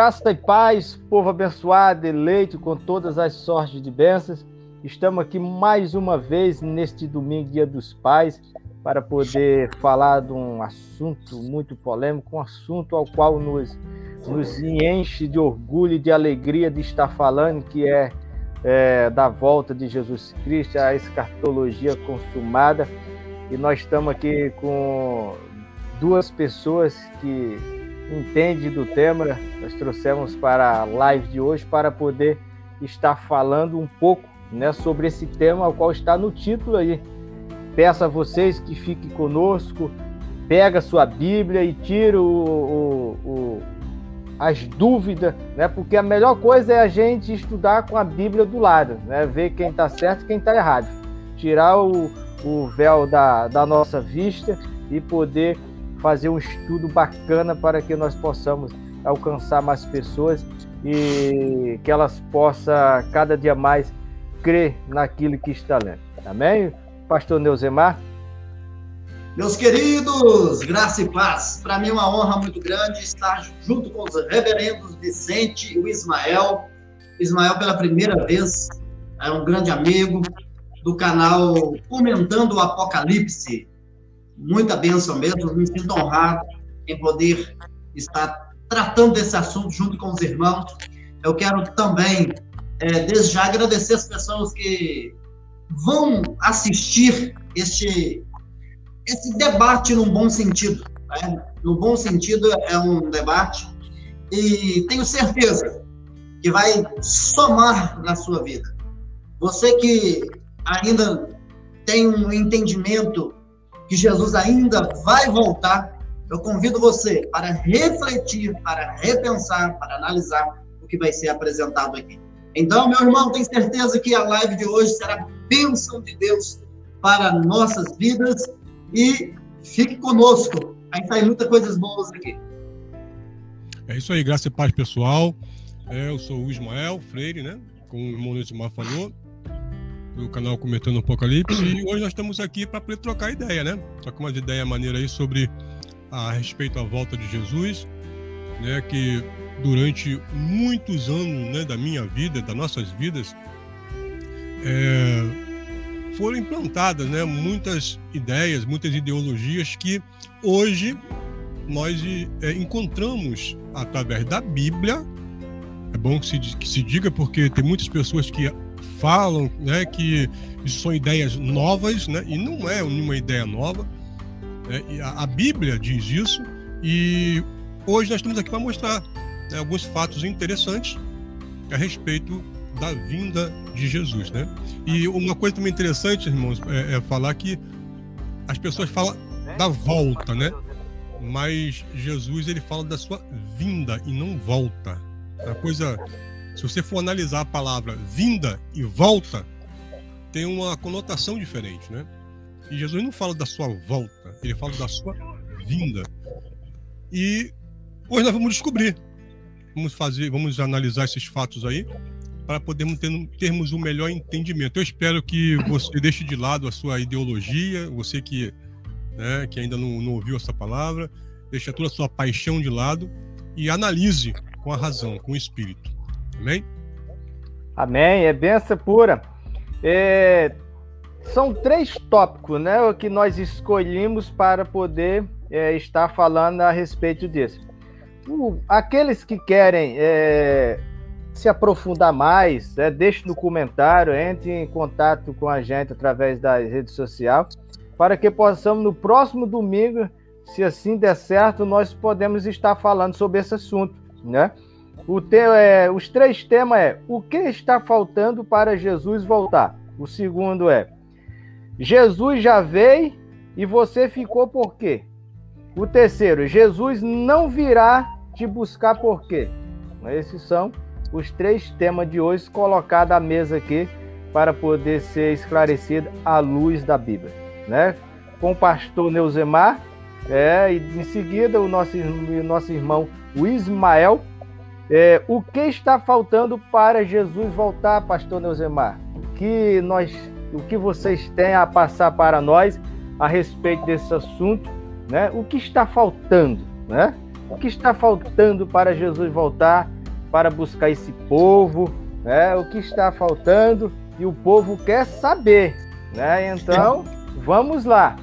Graça e paz, povo abençoado, eleito com todas as sortes de bênçãos. Estamos aqui mais uma vez neste domingo, Dia dos Pais, para poder falar de um assunto muito polêmico, um assunto ao qual nos, nos enche de orgulho e de alegria de estar falando, que é, é da volta de Jesus Cristo, a escatologia consumada. E nós estamos aqui com duas pessoas que entende do tema, nós trouxemos para a live de hoje para poder estar falando um pouco né, sobre esse tema, o qual está no título aí. Peço a vocês que fiquem conosco, pega sua Bíblia e tira o, o, o, as dúvidas, né? Porque a melhor coisa é a gente estudar com a Bíblia do lado, né? Ver quem está certo e quem está errado. Tirar o, o véu da, da nossa vista e poder fazer um estudo bacana para que nós possamos alcançar mais pessoas e que elas possam cada dia mais crer naquilo que está lendo. Amém? Pastor Neuzemar? Meus queridos, graça e paz. Para mim é uma honra muito grande estar junto com os reverendos Vicente e o Ismael. Ismael, pela primeira vez, é um grande amigo do canal Comentando o Apocalipse muita bênção mesmo, me sinto honrado em poder estar tratando desse assunto junto com os irmãos. Eu quero também, é, desde já, agradecer as pessoas que vão assistir este, debate num bom sentido. Né? No bom sentido, é um debate e tenho certeza que vai somar na sua vida. Você que ainda tem um entendimento que Jesus ainda vai voltar, eu convido você para refletir, para repensar, para analisar o que vai ser apresentado aqui. Então, meu irmão, tenho certeza que a live de hoje será bênção de Deus para nossas vidas e fique conosco. A gente sai muitas coisas boas aqui. É isso aí, graça e paz, pessoal. É, eu sou o Ismael Freire, né? Como o irmão Netimar falou do canal Comentando Apocalipse. E hoje nós estamos aqui para trocar ideia, né? Trocar umas ideias maneiras aí sobre a, a respeito à volta de Jesus, né? Que durante muitos anos né, da minha vida, das nossas vidas, é, foram implantadas né, muitas ideias, muitas ideologias que hoje nós é, encontramos através da Bíblia. É bom que se, que se diga, porque tem muitas pessoas que falam né, que isso são ideias novas, né, e não é nenhuma ideia nova. Né, a, Bíblia diz isso, e hoje nós estamos aqui para mostrar né, alguns fatos interessantes a respeito da vinda de Jesus. Né? E uma coisa também interessante, irmãos, é, é falar que as pessoas falam da volta, né? Mas Jesus ele fala da sua vinda e não volta. É a coisa se você for analisar a palavra vinda e volta, tem uma conotação diferente, né? E Jesus não fala da sua volta, ele fala da sua vinda. E hoje nós vamos descobrir, vamos fazer, vamos analisar esses fatos aí para podermos ter, termos um melhor entendimento. Eu espero que você deixe de lado a sua ideologia, você que, né, que ainda não, não ouviu essa palavra, deixe toda a sua paixão de lado e analise com a razão, com o espírito. Amém? Amém. É benção pura. É, são três tópicos né, que nós escolhemos para poder é, estar falando a respeito disso. O, aqueles que querem é, se aprofundar mais, é, deixe no comentário, entre em contato com a gente através das redes sociais, para que possamos no próximo domingo, se assim der certo, nós podemos estar falando sobre esse assunto, né? O te, é, os três temas é o que está faltando para Jesus voltar. O segundo é Jesus já veio e você ficou por quê? O terceiro, Jesus não virá te buscar por quê? Esses são os três temas de hoje colocados à mesa aqui para poder ser esclarecido à luz da Bíblia, né? Com o pastor Neuzemar, é, e em seguida o nosso, o nosso irmão o Ismael é, o que está faltando para Jesus voltar, pastor Neuzemar? O que, nós, o que vocês têm a passar para nós a respeito desse assunto? Né? O que está faltando? Né? O que está faltando para Jesus voltar para buscar esse povo? Né? O que está faltando e o povo quer saber. Né? Então, vamos lá.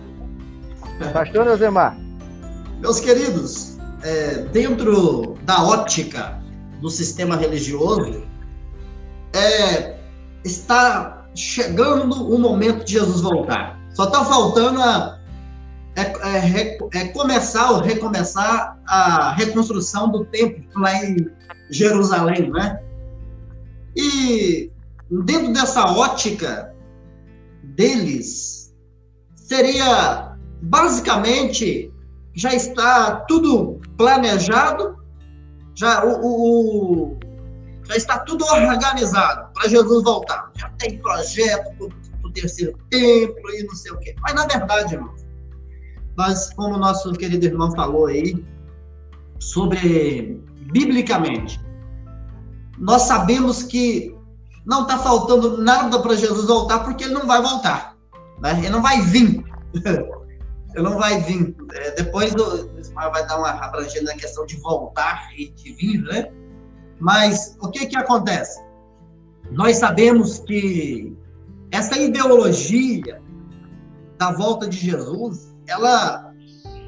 Pastor Azemar. Meus queridos, é, dentro da ótica do sistema religioso, é, está chegando o momento de Jesus voltar. Só está faltando a, é, é, é, começar ou recomeçar a reconstrução do templo lá em Jerusalém, né? E dentro dessa ótica deles, seria basicamente já está tudo planejado, já o, o já está tudo organizado para Jesus voltar. Já tem projeto para o terceiro templo e não sei o quê. Mas na verdade, irmãos, nós, como o nosso querido irmão falou aí, sobre biblicamente, nós sabemos que não está faltando nada para Jesus voltar, porque ele não vai voltar. Né? Ele não vai vir. ele não vai vir. É, depois do, vai dar uma abrangência na questão de voltar e de vir, né? Mas o que que acontece? Nós sabemos que essa ideologia da volta de Jesus, ela,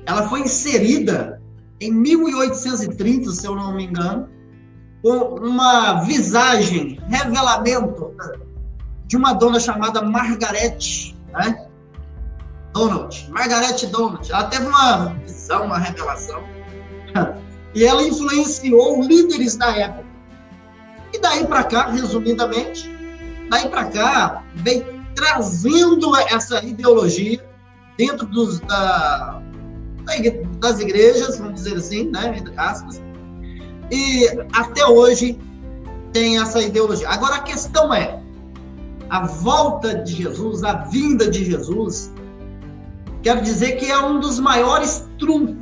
ela foi inserida em 1830, se eu não me engano, com uma visagem, revelamento de uma dona chamada Margaret, né? Donald, Margaret Donald. Ela teve uma visão, uma revelação, e ela influenciou líderes da época. E daí para cá, resumidamente, daí para cá, vem trazendo essa ideologia dentro dos, da, das igrejas, vamos dizer assim, né, entre aspas, e até hoje tem essa ideologia. Agora a questão é, a volta de Jesus, a vinda de Jesus, quero dizer que é um dos maiores trunfos,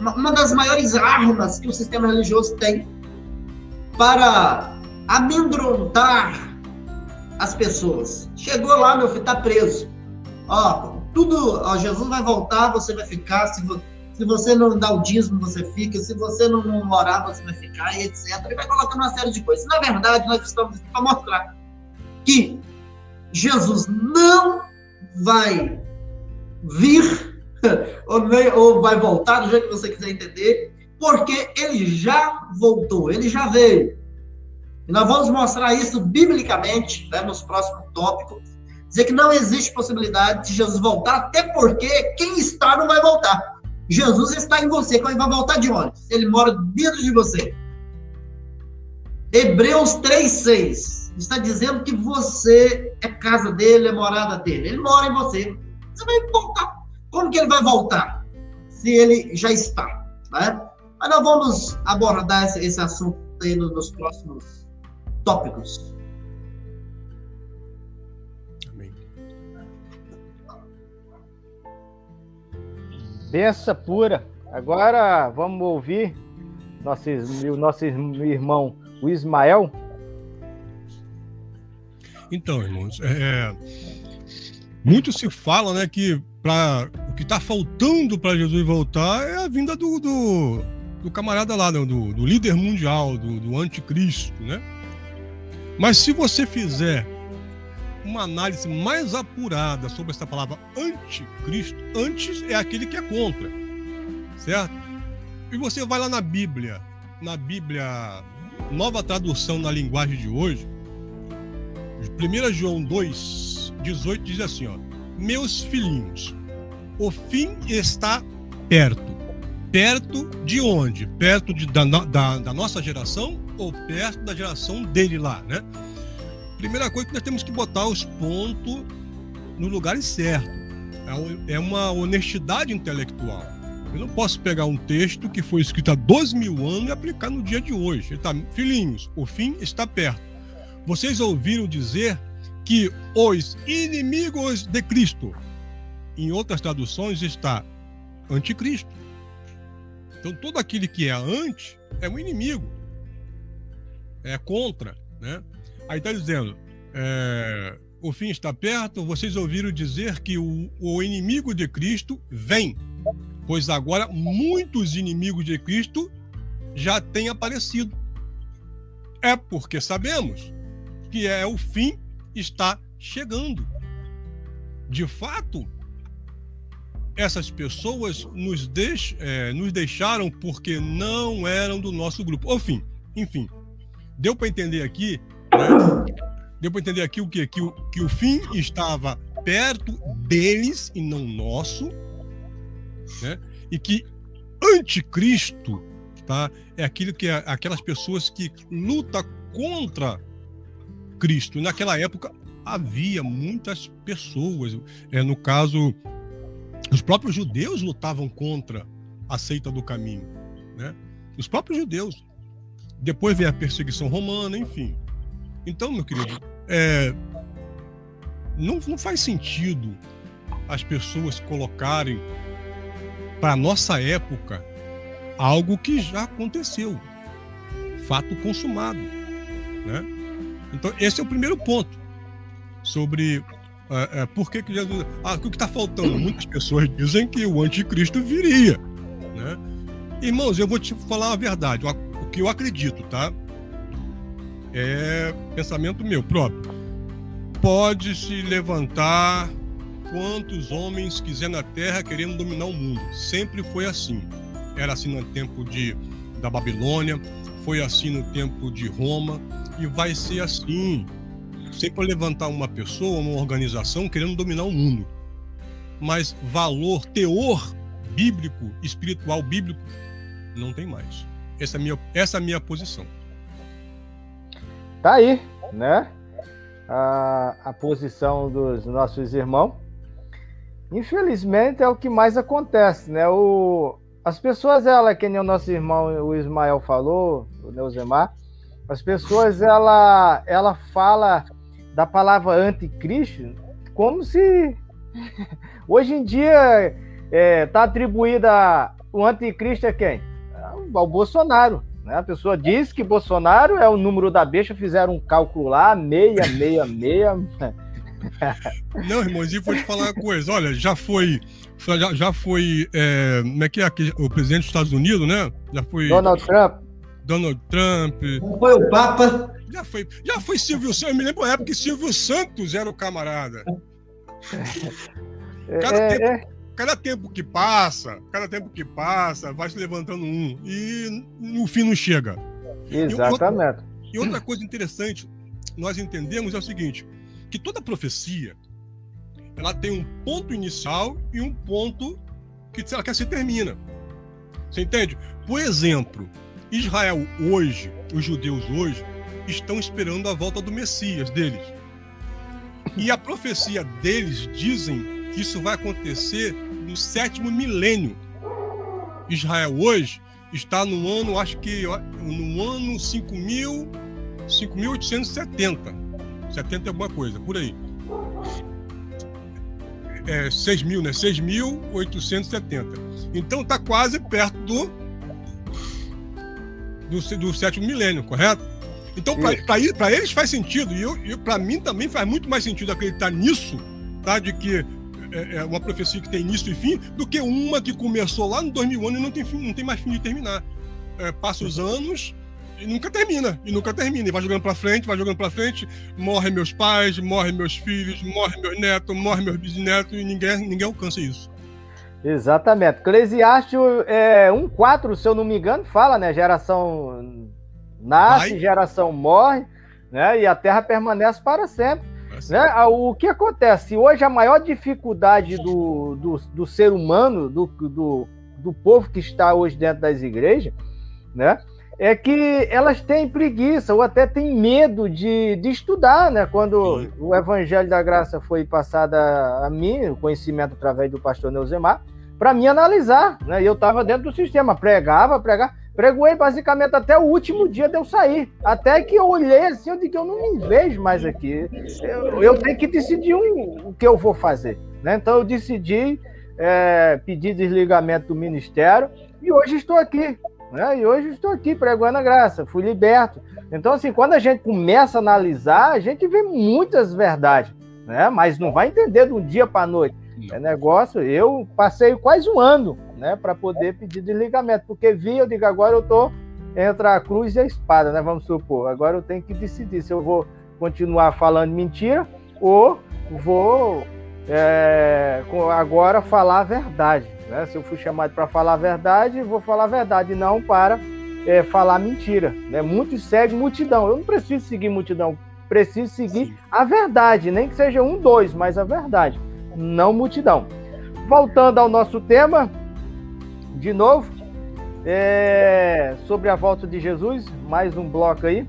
uma das maiores armas que o sistema religioso tem para amedrontar as pessoas. Chegou lá, meu filho, está preso. Ó, tudo, ó, Jesus vai voltar, você vai ficar, se, se você não dá o dízimo, você fica, se você não, não orar, você vai ficar, e etc. Ele vai colocando uma série de coisas. Na verdade, nós estamos aqui para mostrar que Jesus não vai vir, ou, vai voltar, do jeito que você quiser entender, porque ele já voltou, ele já veio. E nós vamos mostrar isso biblicamente né, nos próximos tópicos. Dizer que não existe possibilidade de Jesus voltar, até porque quem está não vai voltar. Jesus está em você, quando ele vai voltar de onde? Ele mora dentro de você. Hebreus 3,6 está dizendo que você é casa dele, é morada dele. Ele mora em você. Você vai voltar. Como que ele vai voltar? Se ele já está. Né? Mas nós vamos abordar esse, esse assunto aí nos próximos tópicos. Amém. Benção pura. Agora vamos ouvir nosso, o nosso irmão, o Ismael. Então, irmãos, é, muito se fala, né, que para o que está faltando para Jesus voltar é a vinda do, do, do camarada lá, né, do, do líder mundial, do, do anticristo, né? Mas se você fizer uma análise mais apurada sobre essa palavra anticristo, antes é aquele que é contra, certo? E você vai lá na Bíblia, na Bíblia, nova tradução na linguagem de hoje, 1 João 2, 18 diz assim: ó, Meus filhinhos, o fim está perto. Perto de onde? Perto de, da, da, da nossa geração ou perto da geração dele lá, né? Primeira coisa que nós temos que botar os pontos no lugar certo. É, é uma honestidade intelectual. Eu não posso pegar um texto que foi escrito há dois mil anos e aplicar no dia de hoje. Ele tá, filhinhos, o fim está perto. Vocês ouviram dizer que os inimigos de Cristo, em outras traduções está anticristo. Então todo aquele que é anti é um inimigo, é contra, né? Aí está dizendo, é, o fim está perto. Vocês ouviram dizer que o, o inimigo de Cristo vem. pois agora muitos inimigos de Cristo já têm aparecido. É porque sabemos que é o fim está chegando. De fato, essas pessoas nos, deix, é, nos deixaram porque não eram do nosso grupo. Enfim, enfim, deu para entender aqui, né? deu para entender aqui o quê? Que o, que o fim estava perto deles e não nosso, né? E que anticristo, tá? É aquilo que é aquelas pessoas que luta contra Cristo. Naquela época havia muitas pessoas, é no caso os próprios judeus lutavam contra a seita do caminho, né? Os próprios judeus. Depois veio a perseguição romana, enfim. Então, meu querido, é, não, não faz sentido as pessoas colocarem para nossa época algo que já aconteceu, fato consumado, né? Então esse é o primeiro ponto sobre é, é, por que, que Jesus. Ah, o que está faltando? Muitas pessoas dizem que o anticristo viria. Né? Irmãos, eu vou te falar a verdade, o que eu acredito, tá? É pensamento meu próprio. Pode se levantar quantos homens quiser na terra querendo dominar o mundo. Sempre foi assim. Era assim no tempo de, da Babilônia, foi assim no tempo de Roma e vai ser assim sempre levantar uma pessoa, uma organização querendo dominar o mundo. Mas valor, teor bíblico, espiritual bíblico, não tem mais. Essa é a minha, essa é minha posição. Tá aí, né? A, a posição dos nossos irmãos. Infelizmente é o que mais acontece, né? O, as pessoas, ela, que nem o nosso irmão o Ismael falou, o Neuzemar, as pessoas, ela, ela fala da palavra anticristo como se hoje em dia está é, tá atribuída o anticristo a quem? Ao Bolsonaro. Né? A pessoa diz que Bolsonaro é o número da besta, fizeram um cálculo lá, meia, meia, meia. Não, irmãozinho, vou te falar uma coisa. Olha, já foi. Já, já foi. É, como é que é aqui, o presidente dos Estados Unidos, né? Já foi. Donald Trump. Donald Trump. Foi o Papa. Já foi, já foi Silvio Santos. Eu me lembro da época que Silvio Santos era o camarada. Cada, é, tempo, é. cada tempo que passa, cada tempo que passa, vai se levantando um. E no fim não chega. Exatamente. E outra, e outra coisa interessante, nós entendemos é o seguinte: que toda profecia ela tem um ponto inicial e um ponto que ela quer se termina. Você entende? Por exemplo, Israel hoje, os judeus hoje, estão esperando a volta do Messias deles. E a profecia deles dizem que isso vai acontecer no sétimo milênio. Israel hoje está no ano, acho que no ano 5000, 5870. 70 é alguma coisa, por aí. É, 6 mil, né? 6.870. Então está quase perto do, do, do sétimo milênio, correto? Então, para eles faz sentido, e, eu, e para mim também faz muito mais sentido acreditar nisso, tá? De que é, é uma profecia que tem início e fim, do que uma que começou lá no 2000 anos e não tem, fim, não tem mais fim de terminar. É, passa os anos e nunca termina, e nunca termina, e vai jogando para frente, vai jogando para frente, morrem meus pais, morrem meus filhos, morrem meus netos, morrem meus bisnetos, e ninguém, ninguém alcança isso. Exatamente. Eclesiastes é, 1,4, se eu não me engano, fala, né? Geração Nasce, Vai. geração morre, né? E a terra permanece para sempre. Né? O que acontece? Hoje a maior dificuldade do, do, do ser humano, do, do, do povo que está hoje dentro das igrejas, né? É que elas têm preguiça ou até têm medo de, de estudar, né? Quando Sim. o Evangelho da Graça foi passado a, mim, o conhecimento através do pastor Neuzemar, para mim analisar, né? E eu estava dentro do sistema, pregava, pregava. Pregoei basicamente até o último dia de eu sair. Até que eu olhei assim, eu digo, eu não me vejo mais aqui. Eu, eu tenho que decidir um, o que eu vou fazer. Né? Então eu decidi é, pedir desligamento do ministério e hoje estou aqui. Né? E hoje estou aqui pregando a graça, fui liberto. Então, assim, quando a gente começa a analisar, a gente vê muitas verdades, né? mas não vai entender de um dia para a noite. É negócio. Eu passei quase um ano, né, para poder pedir desligamento, porque vi, eu digo, agora eu tô entre a cruz e a espada, né? Vamos supor. Agora eu tenho que decidir se eu vou continuar falando mentira ou vou é, agora falar a verdade. Né? Se eu fui chamado para falar a verdade, vou falar a verdade, não para é, falar mentira. Né? Muitos seguem multidão. Eu não preciso seguir multidão, preciso seguir a verdade, nem que seja um, dois, mas a verdade, não multidão. Voltando ao nosso tema, de novo, é, sobre a volta de Jesus, mais um bloco aí.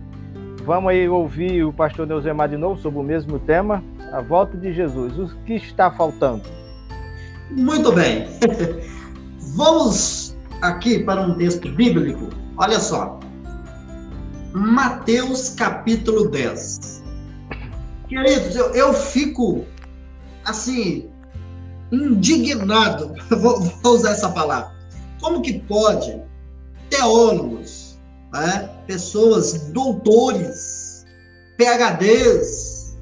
Vamos aí ouvir o pastor Neuzemar de novo sobre o mesmo tema, a volta de Jesus. O que está faltando? Muito bem. Vamos aqui para um texto bíblico. Olha só. Mateus capítulo 10. Queridos, eu, eu fico assim indignado, vou, vou usar essa palavra. Como que pode teólogos, né? pessoas doutores, PhDs,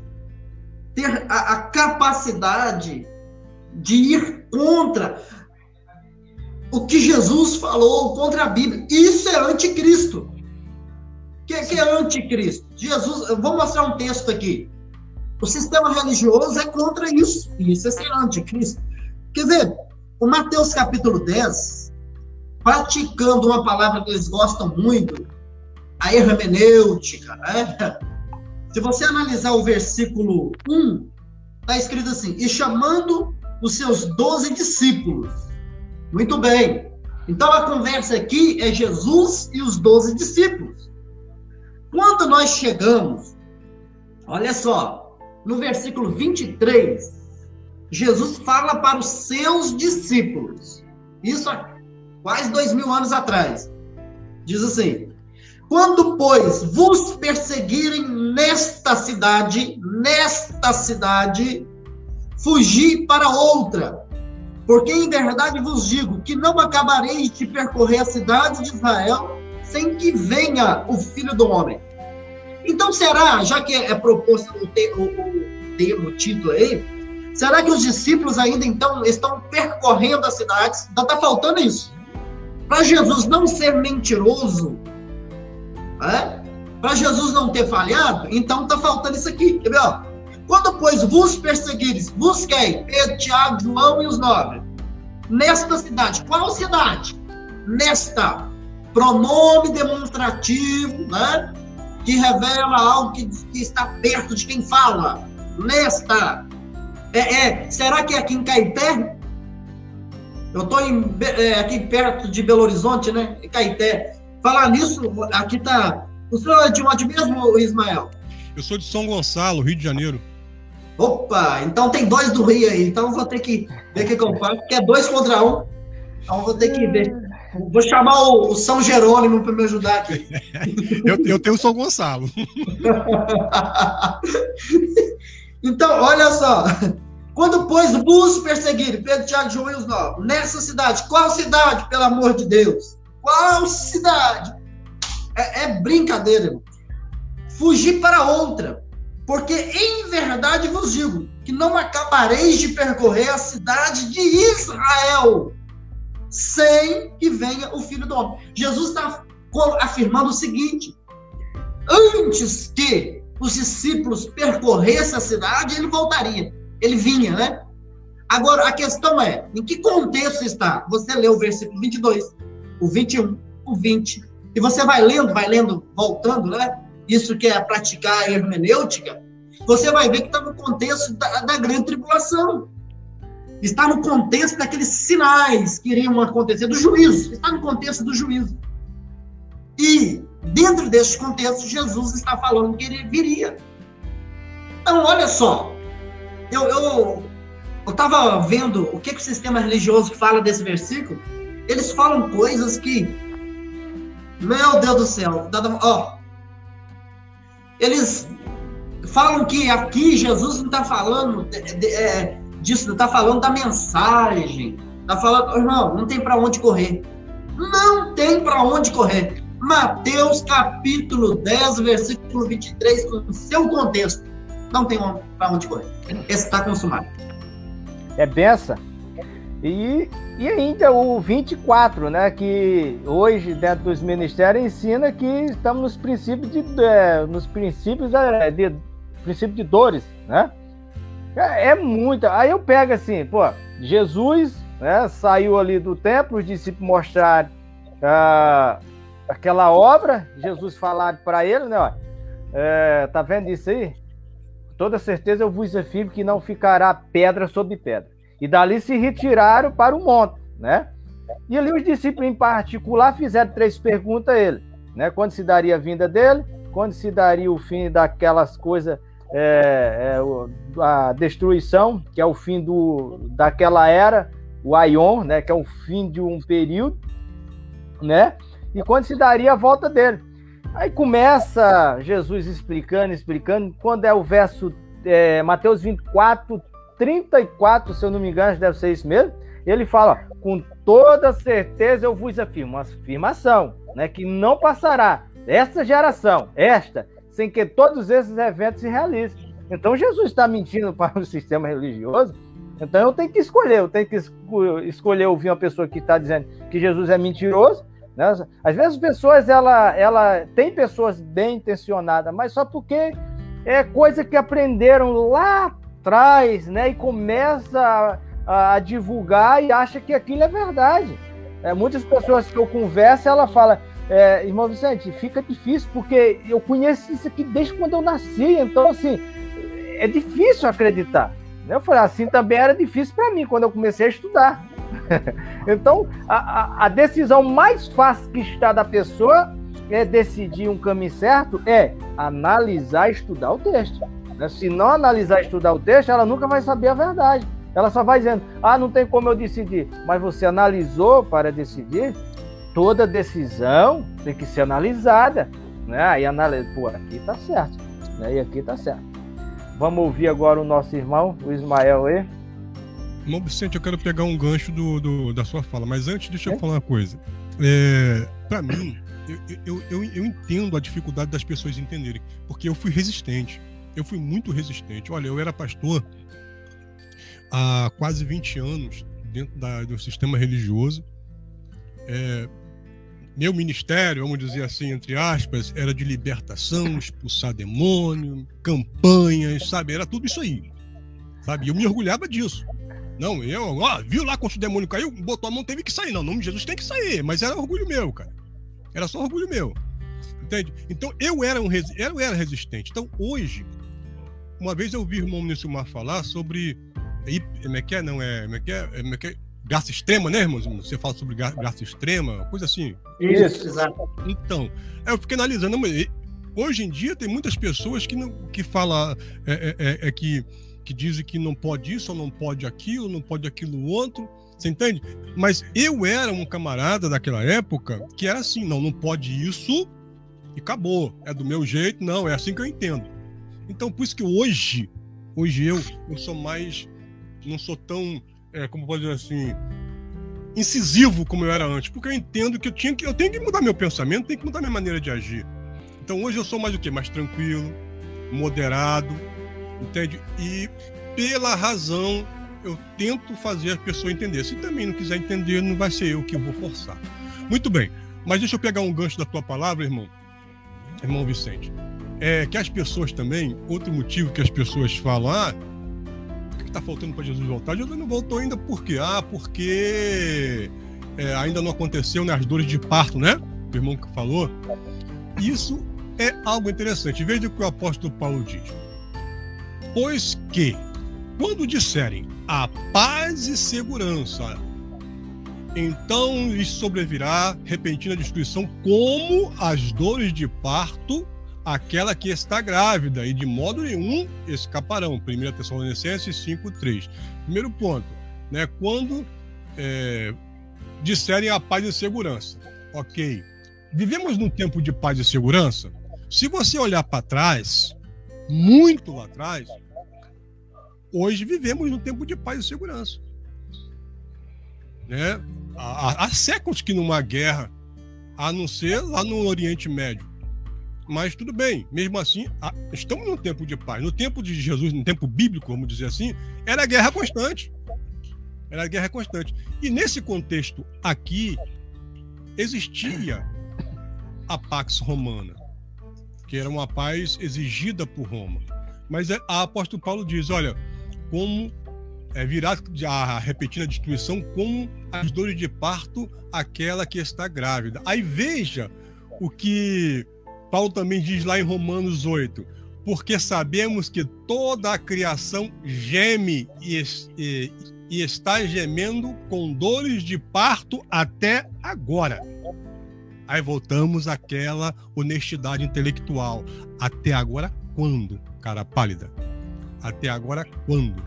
ter a, a capacidade de ir contra o que Jesus falou, contra a Bíblia. Isso é anticristo. O que, que, é anticristo? Jesus, eu vou mostrar um texto aqui. O sistema religioso é contra isso. Isso é ser anticristo. Quer ver? O Mateus capítulo 10, praticando uma palavra que eles gostam muito, a hermenêutica, né? Se você analisar o versículo 1, está escrito assim: e chamando os seus doze discípulos. Muito bem. Então a conversa aqui é Jesus e os doze discípulos. Quando nós chegamos, olha só, no versículo 23, Jesus fala para os seus discípulos. Isso há quase dois mil anos atrás. Diz assim: Quando, pois, vos perseguirem nesta cidade, nesta cidade, fugi para outra. Porque em verdade vos digo que não acabareis de percorrer a cidade de Israel sem que venha o filho do homem. Então, será, já que é proposto o, te, o, termo, título aí, será que os discípulos ainda então estão percorrendo as cidades? Ainda está faltando isso. Para Jesus não ser mentiroso, né? para Jesus não ter falhado, então está faltando isso aqui. Quer ver? Ó? Quando, pois, vos perseguires, busquei Pedro, Tiago, João e os nove. Nesta cidade. Qual cidade? Nesta. Pronome demonstrativo, né? Que revela algo que, que está perto de quem fala. Nesta. É, é, será que é aqui em Caeté? Eu estou é, aqui perto de Belo Horizonte, né? Caeté. Falar nisso, aqui está. O senhor é de onde mesmo, Ismael? Eu sou de São Gonçalo, Rio de Janeiro. Opa, então tem dois do Rio aí. Então vou ter que ver o que eu faço, porque é dois contra um. Então vou ter que ver. Vou chamar o, o São Jerônimo para me ajudar aqui. eu, eu tenho o São Gonçalo. então, olha só. Quando, pois, vos perseguirem, Pedro, Tiago, João e os nessa cidade, qual cidade, pelo amor de Deus? Qual cidade? É, é brincadeira, irmão. Fugir para outra porque em verdade vos digo que não acabareis de percorrer a cidade de Israel sem que venha o Filho do Homem. Jesus está afirmando o seguinte: antes que os discípulos percorressem a cidade, ele voltaria. Ele vinha, né? Agora, a questão é, em que contexto está? Você lê o versículo 22, o 21, o 20, e você vai lendo, vai lendo, voltando, né? Isso que é praticar a hermenêutica, você vai ver que está no contexto da, da, grande tribulação. Está no contexto daqueles sinais que iriam acontecer, do juízo. Está no contexto do juízo. E, dentro desse contexto, Jesus está falando que ele viria. Então, olha só. Eu estava eu, vendo o que, que o sistema religioso fala desse versículo. Eles falam coisas que. Meu Deus do céu. Ó, eles falam que aqui Jesus não está falando de, de, é, disso, não está falando da mensagem. Está falando, irmão, não tem para onde correr. Não tem para onde correr. Mateus capítulo 10, versículo 23, com seu contexto. Não tem para onde correr. Está consumado. é benção. E, e ainda o 24, né, que hoje dentro dos ministérios ensina que estamos nos princípios de, é, nos princípios de, de, princípio de dores, né? É, é muita. Aí eu pego assim, pô, Jesus né, saiu ali do templo, os discípulos mostraram ah, aquela obra, Jesus falaram para ele, né, ó, é, tá vendo isso aí? Toda certeza eu vos afirmo que não ficará pedra sobre pedra. E dali se retiraram para o monte, né? E ali os discípulos em particular fizeram três perguntas a ele, né? Quando se daria a vinda dele, quando se daria o fim daquelas coisas é, é, a destruição, que é o fim do, daquela era, o Aion, né, que é o fim de um período, né? E quando se daria a volta dele. Aí começa Jesus explicando, explicando, quando é o verso é, Mateus 24, 34, se eu não me engano, deve ser isso mesmo. Ele fala: com toda certeza eu vos afirmo, uma afirmação, né, que não passará esta geração, esta, sem que todos esses eventos se realizem. Então Jesus está mentindo para o sistema religioso. Então eu tenho que escolher, eu tenho que escolher ouvir uma pessoa que está dizendo que Jesus é mentiroso. Né? Às vezes as pessoas, ela, ela tem pessoas bem intencionadas, mas só porque é coisa que aprenderam lá atrás, né? E começa a, a divulgar e acha que aquilo é verdade. É, muitas pessoas que eu converso, ela fala, é, irmão Vicente, fica difícil, porque eu conheço isso aqui desde quando eu nasci, então, assim, é difícil acreditar. Eu falei, assim também era difícil para mim quando eu comecei a estudar. então, a, a, a, decisão mais fácil que está da pessoa é decidir um caminho certo, é analisar e estudar o texto. Né? Se não analisar e estudar o texto, ela nunca vai saber a verdade. Ela só vai dizendo, ah, não tem como eu decidir. Mas você analisou para decidir? toda decisão tem que ser analisada, né? Aí analisa, pô, aqui tá certo, né? E aqui tá certo. Vamos ouvir agora o nosso irmão, o Ismael aí. Irmão Vicente, eu quero pegar um gancho do, do da sua fala, mas antes deixa eu é? falar uma coisa. É, para mim, eu, eu, eu, eu entendo a dificuldade das pessoas entenderem, porque eu fui resistente. Eu fui muito resistente. Olha, eu era pastor há quase 20 anos dentro da, do sistema religioso. É, meu ministério, vamos dizer assim, entre aspas, era de libertação, expulsar demônio, campanhas, sabe? Era tudo isso aí. Sabe? Eu me orgulhava disso. Não, eu, ó, viu lá quando o demônio caiu, botou a mão, teve que sair. Não, o nome de Jesus tem que sair. Mas era orgulho meu, cara. Era só orgulho meu. Entende? Então eu era um eu era resistente. Então hoje, uma vez eu ouvi o irmão Nilson falar sobre. Como é que é? Não é. Como é que é? Como é que é? graça extrema, né, irmãos? Você fala sobre graça extrema, coisa assim. Isso, exato. Então, eu fiquei analisando, hoje em dia tem muitas pessoas que, não, que falam é, é, é, é, que, que dizem que não pode isso, ou não pode aquilo, não pode aquilo outro. Você entende? Mas eu era um camarada daquela época que era assim, não, não pode isso e acabou. É do meu jeito, não, é assim que eu entendo. Então, por isso que hoje, hoje eu, eu sou mais, não sou tão é, como pode dizer assim, incisivo como eu era antes, porque eu entendo que eu, tinha que eu tenho que mudar meu pensamento, tenho que mudar minha maneira de agir. Então hoje eu sou mais o quê? Mais tranquilo, moderado, entende? E pela razão eu tento fazer a pessoa entender. Se também não quiser entender, não vai ser eu que vou forçar. Muito bem, mas deixa eu pegar um gancho da tua palavra, irmão, irmão Vicente. É que as pessoas também, outro motivo que as pessoas falam, ah, está faltando para Jesus voltar? Jesus não voltou ainda por quê? Ah, porque é, ainda não aconteceu né, as dores de parto, né? O irmão que falou. Isso é algo interessante. Veja o que o apóstolo Paulo diz. Pois que, quando disserem a paz e segurança, então lhes sobrevirá repentina destruição, como as dores de parto aquela que está grávida, e de modo nenhum escaparão. 1 Tessalonicenses 5,3. Primeiro ponto, né? Quando é, disserem a paz e segurança. Ok. Vivemos num tempo de paz e segurança? Se você olhar para trás, muito lá atrás, hoje vivemos num tempo de paz e segurança. Né? Há, há séculos que numa guerra, a não ser lá no Oriente Médio, mas tudo bem, mesmo assim, estamos num tempo de paz. No tempo de Jesus, no tempo bíblico, vamos dizer assim, era guerra constante. Era guerra constante. E nesse contexto aqui, existia a Pax Romana, que era uma paz exigida por Roma. Mas é, a apóstolo Paulo diz: olha, como é, virá a repetida destruição como as dores de parto aquela que está grávida. Aí veja o que Paulo também diz lá em Romanos 8: porque sabemos que toda a criação geme e, e, e está gemendo com dores de parto até agora. Aí voltamos àquela honestidade intelectual. Até agora, quando, cara pálida? Até agora, quando?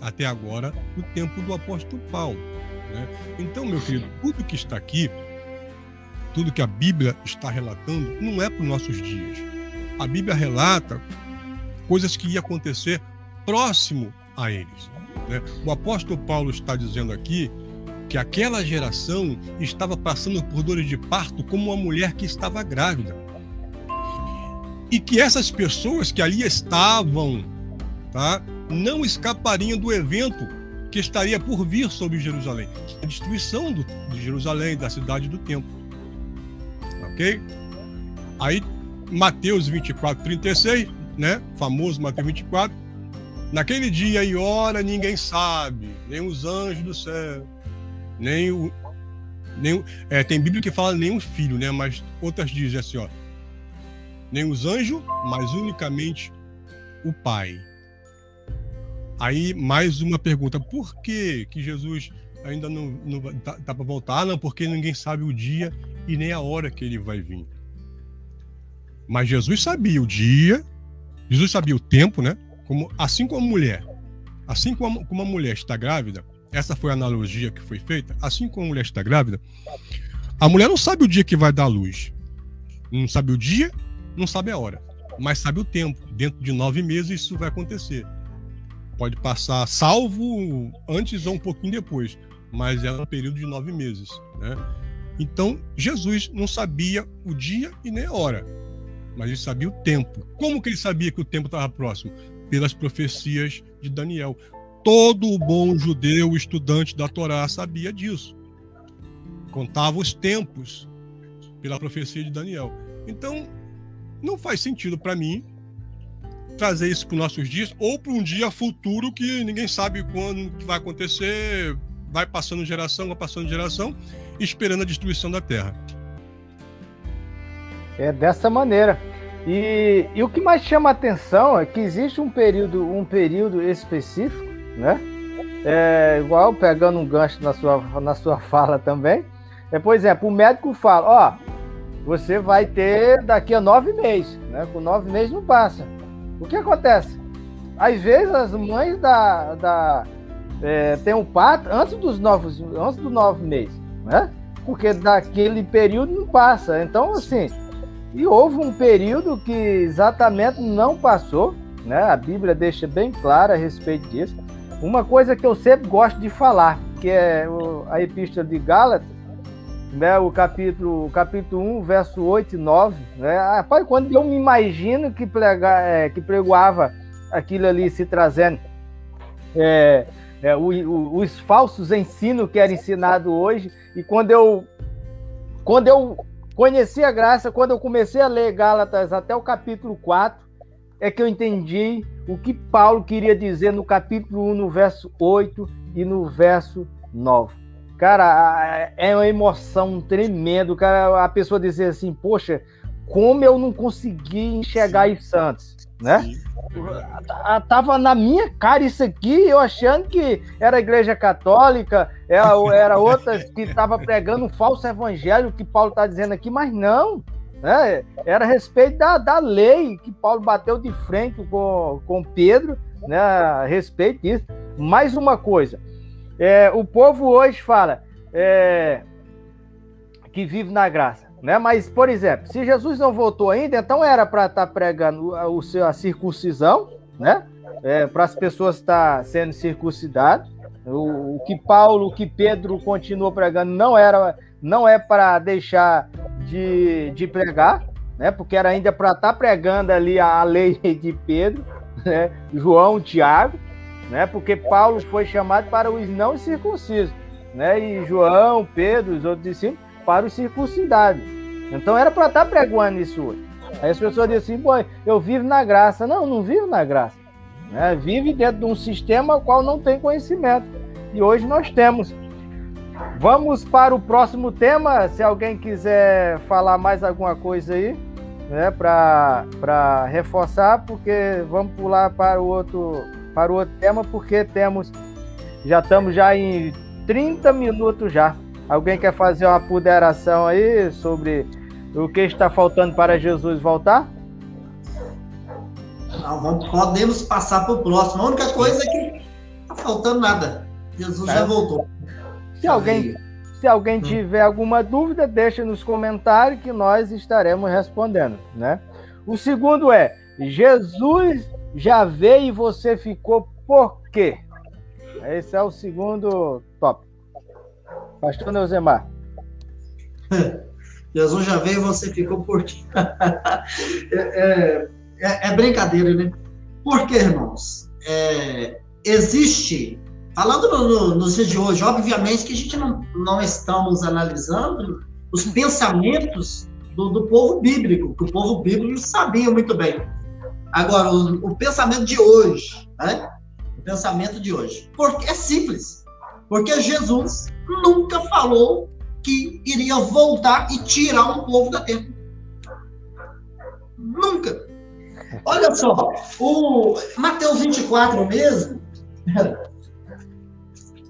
Até agora, o tempo do apóstolo Paulo. Né? Então, meu querido, tudo que está aqui, tudo que a Bíblia está relatando, não é para os nossos dias. A Bíblia relata coisas que iam acontecer próximo a eles. Né? O apóstolo Paulo está dizendo aqui que aquela geração estava passando por dores de parto como uma mulher que estava grávida. E que essas pessoas que ali estavam, tá, não escapariam do evento que estaria por vir sobre Jerusalém a destruição do, de Jerusalém, da cidade do templo. Ok? Aí, Mateus 24, 36, né? Famoso Mateus 24. Naquele dia e hora ninguém sabe, nem os anjos do céu, nem o. Nem, é, tem Bíblia que fala nem o filho, né? Mas outras dizem assim, ó. Nem os anjos, mas unicamente o Pai. Aí, mais uma pergunta: por que, que Jesus ainda não, não tá, tá para voltar? Não, porque ninguém sabe o dia e nem a hora que ele vai vir. Mas Jesus sabia o dia, Jesus sabia o tempo, né? Como, assim como a mulher, assim como, como a mulher está grávida, essa foi a analogia que foi feita. Assim como a mulher está grávida, a mulher não sabe o dia que vai dar luz. Não sabe o dia, não sabe a hora. Mas sabe o tempo. Dentro de nove meses isso vai acontecer. Pode passar salvo antes ou um pouquinho depois. Mas é um período de nove meses. Né? Então, Jesus não sabia o dia e nem a hora. Mas ele sabia o tempo. Como que ele sabia que o tempo estava próximo? Pelas profecias de Daniel. Todo o bom judeu estudante da Torá sabia disso. Contava os tempos pela profecia de Daniel. Então, não faz sentido para mim trazer isso para os nossos dias ou para um dia futuro que ninguém sabe quando que vai acontecer, vai passando geração, vai passando geração, esperando a destruição da Terra. É dessa maneira. E, e o que mais chama a atenção é que existe um período, um período específico né? É, igual pegando um gancho na sua, na sua fala também. É, por exemplo, o médico fala, ó, você vai ter daqui a nove meses, né? Com nove meses não passa. O que acontece? Às vezes as mães da, da é, tem um parto antes dos novos, antes dos nove meses, né? Porque daquele período não passa. Então, assim, e houve um período que exatamente não passou, né? A Bíblia deixa bem clara a respeito disso. Uma coisa que eu sempre gosto de falar, que é a epístola de Gálatas, né, o capítulo, capítulo 1, verso 8 e 9. Né, rapaz, quando eu me imagino que, prega, é, que pregoava aquilo ali se trazendo é, é, o, o, os falsos ensinos que era ensinado hoje, e quando eu, quando eu conheci a graça, quando eu comecei a ler Gálatas até o capítulo 4, é que eu entendi o que Paulo queria dizer no capítulo 1, no verso 8 e no verso 9. Cara, é uma emoção tremenda. Cara, a pessoa dizer assim, poxa, como eu não consegui enxergar Sim. isso antes, né? Sim. Tava na minha cara isso aqui, eu achando que era a igreja católica, era, era outra que estava pregando um falso evangelho que Paulo está dizendo aqui, mas não. Né? Era a respeito da, da lei que Paulo bateu de frente com, com Pedro, né? a respeito disso. Mais uma coisa, é, o povo hoje fala é, que vive na graça, né? mas, por exemplo, se Jesus não voltou ainda, então era para estar tá pregando o seu, a circuncisão, né? É, para as pessoas estar tá sendo circuncidadas. O, o que Paulo, o que Pedro continuou pregando não era, não é para deixar de, de pregar, né? Porque era ainda para estar tá pregando ali a lei de Pedro, né? João, Tiago, né? Porque Paulo foi chamado para os não circuncisos, né? E João, Pedro, os outros discípulos para os circuncidados. Então era para estar tá pregoando isso hoje. Aí as pessoas dizem assim, pô, eu vivo na graça. Não, não vivo na graça. Né? Vive dentro de um sistema ao qual não tem conhecimento. E hoje nós temos. Vamos para o próximo tema. Se alguém quiser falar mais alguma coisa aí, né, para reforçar, porque vamos pular para o outro para o outro tema, porque temos já estamos já em 30 minutos já. Alguém quer fazer uma ponderação aí sobre o que está faltando para Jesus voltar? Não, vamos, podemos passar para o próximo. A única coisa é que está faltando nada. Jesus é. já voltou. Se alguém, se alguém hum. tiver alguma dúvida, deixa nos comentários que nós estaremos respondendo, né? O segundo é: Jesus já veio e você ficou por quê? Esse é o segundo. Pastor Neuzemar. Jesus já veio e você ficou por é, é, é, é, brincadeira, né? Por quê, irmãos? É, existe, falando no, no, nos dias de hoje, obviamente que a gente não, não estamos analisando os pensamentos do, do povo bíblico, que o povo bíblico sabia muito bem. Agora, o, o pensamento de hoje, né? O pensamento de hoje. Porque é simples. Porque Jesus nunca falou que iria voltar e tirar um povo da terra. Nunca. Olha só, o Mateus 24 mesmo.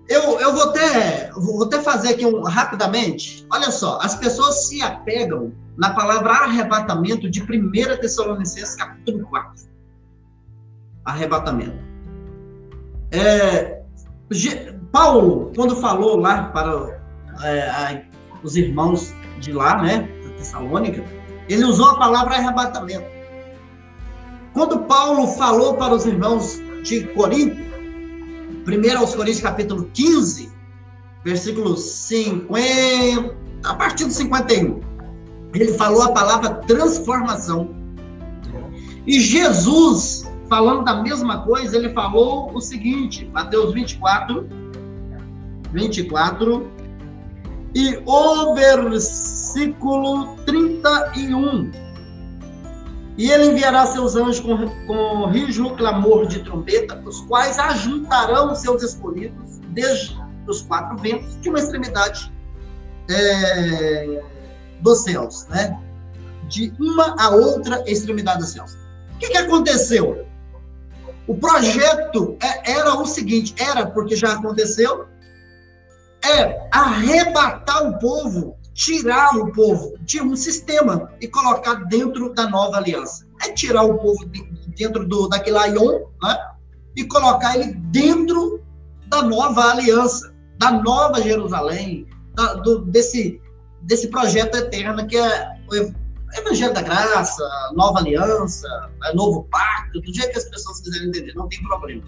Eu, eu vou até vou até fazer aqui um, rapidamente. Olha só, as pessoas se apegam na palavra arrebatamento de 1 Tessalonicenses capítulo 4. Arrebatamento. É, Paulo, quando falou lá para é, a, os irmãos de lá, né, da Tessalônica, ele usou a palavra arrebatamento. Quando Paulo falou para os irmãos de Corinto, 1 aos Coríntios capítulo 15, versículo 50, a partir do 51, ele falou a palavra transformação. E Jesus, falando da mesma coisa, ele falou o seguinte, Mateus 24, 24, e o versículo 31. E ele enviará seus anjos com, com rijo clamor de trombeta, os quais ajuntarão seus escolhidos desde os quatro ventos de uma extremidade é, dos céus, né? De uma a outra extremidade dos céus. O que, que aconteceu? O projeto é, era o seguinte, era porque já aconteceu, é arrebatar o povo, tirar o povo de um sistema e colocar dentro da nova aliança. É tirar o povo dentro do, daquele aion, né? E colocar ele dentro da nova aliança, da nova Jerusalém, da, do, desse, desse projeto eterno que é o Evangelho da Graça, Nova Aliança, é Novo Pacto, do jeito que as pessoas quiserem entender, não tem problema.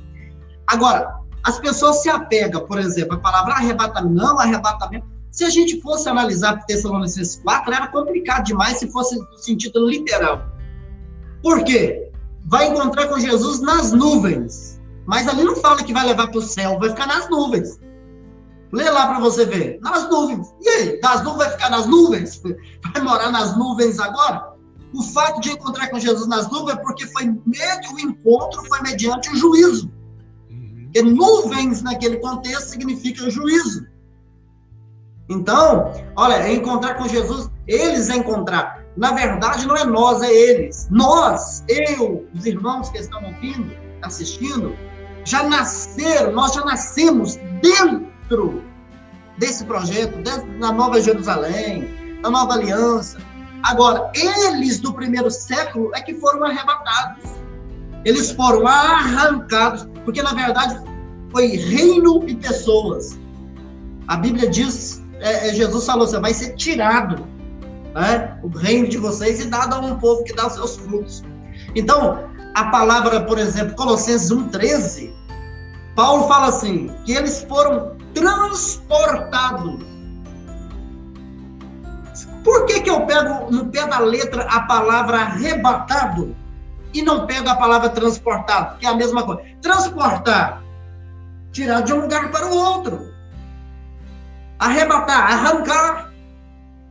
Agora, as pessoas se apegam, por exemplo, a palavra arrebatamento, não, arrebatamento. Se a gente fosse analisar Tessalonicenses 4, era complicado demais se fosse no sentido literal. Por quê? Vai encontrar com Jesus nas nuvens. Mas ali não fala que vai levar para o céu, vai ficar nas nuvens. Lê lá para você ver. Nas nuvens. E aí? Das nuvens vai ficar nas nuvens? Vai morar nas nuvens agora? O fato de encontrar com Jesus nas nuvens é porque foi o encontro foi mediante o juízo. Porque nuvens, naquele contexto, significa juízo. Então, olha, encontrar com Jesus, eles encontrar. Na verdade, não é nós, é eles. Nós, eu, os irmãos que estão ouvindo, assistindo, já nasceram, nós já nascemos dentro desse projeto, dentro da Nova Jerusalém, da Nova Aliança. Agora, eles do primeiro século é que foram arrebatados. Eles foram arrancados, porque na verdade foi reino e pessoas. A Bíblia diz, é, é, Jesus falou, você vai ser tirado né, o reino de vocês e dado a um povo que dá os seus frutos. Então, a palavra, por exemplo, Colossenses 1,13, Paulo fala assim, que eles foram transportados. Por que, que eu pego no pé da letra a palavra arrebatado? E não pega a palavra transportar, que é a mesma coisa. Transportar Tirar de um lugar para o outro. Arrebatar, arrancar.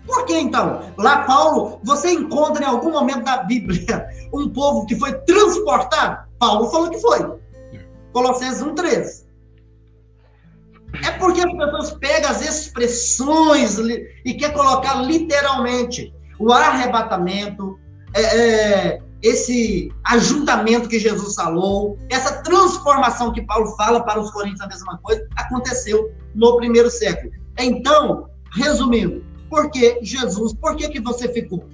Por que então? Lá, Paulo, você encontra em algum momento da Bíblia um povo que foi transportado? Paulo falou que foi. Colossenses 1,13. É porque as pessoas pegam as expressões e quer colocar literalmente o arrebatamento, é, é, esse ajuntamento que Jesus falou, essa transformação que Paulo fala para os coríntios a mesma coisa, aconteceu no primeiro século. Então, resumindo, por que Jesus, por que, que você ficou?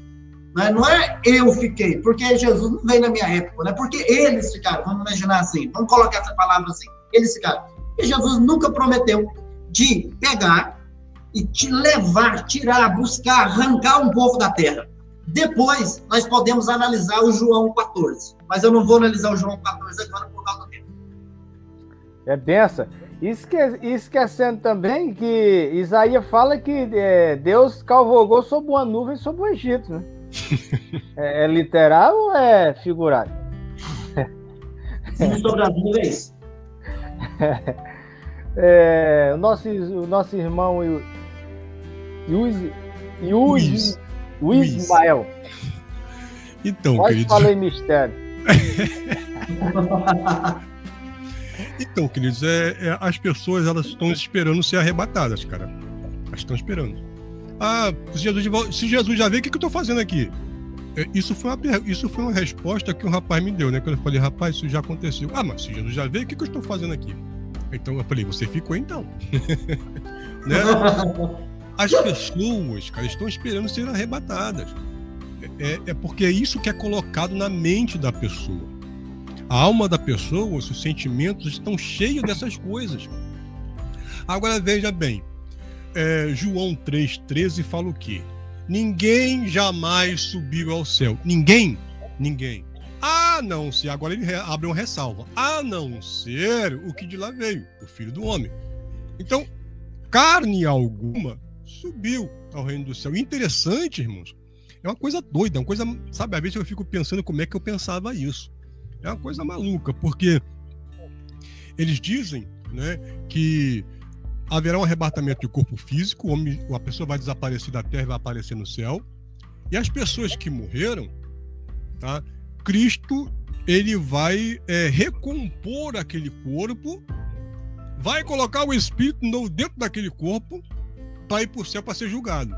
Não é, não é eu fiquei, porque Jesus não veio na minha época, né? porque eles ficaram, vamos imaginar assim, vamos colocar essa palavra assim, eles ficaram. E Jesus nunca prometeu de pegar e te levar, tirar, buscar, arrancar um povo da terra. Depois, nós podemos analisar o João 14. Mas eu não vou analisar o João 14 agora por causa do tempo. É benção. Esque, esquecendo também que Isaías fala que é, Deus cavalgou sobre uma nuvem sobre o Egito, né? é, é, literal ou é figurado? Sim, sobre as nuvens. É, o, nosso, o nosso irmão Yus, Yus, o Ismael. Então, Quase queridos. falei mistério. então, queridos, é, é, as pessoas elas estão esperando ser arrebatadas, cara. Elas estão esperando. Ah, se Jesus, se Jesus já veio, o que, que eu estou fazendo aqui? É, isso foi, uma, isso foi uma resposta que um rapaz me deu, né? Quando eu falei, rapaz, isso já aconteceu. Ah, mas se Jesus já veio, o que, que eu estou fazendo aqui? Então eu falei, você ficou então. né? As pessoas, cara, estão esperando ser arrebatadas. É, é, é porque é isso que é colocado na mente da pessoa. A alma da pessoa, os sentimentos estão cheios dessas coisas. Agora veja bem, é, João 3,13 fala o quê? Ninguém jamais subiu ao céu. Ninguém? Ninguém. A não ser, agora ele abre uma ressalva. A não ser o que de lá veio, o filho do homem. Então, carne alguma subiu ao reino do céu. Interessante, irmãos. É uma coisa doida, é uma coisa, sabe, às vezes eu fico pensando como é que eu pensava isso. É uma coisa maluca, porque eles dizem, né, que haverá um arrebatamento de corpo físico, a pessoa vai desaparecer da terra e vai aparecer no céu. E as pessoas que morreram, tá? Cristo ele vai é, recompor aquele corpo, vai colocar o espírito novo dentro daquele corpo para ir para o céu para ser julgado.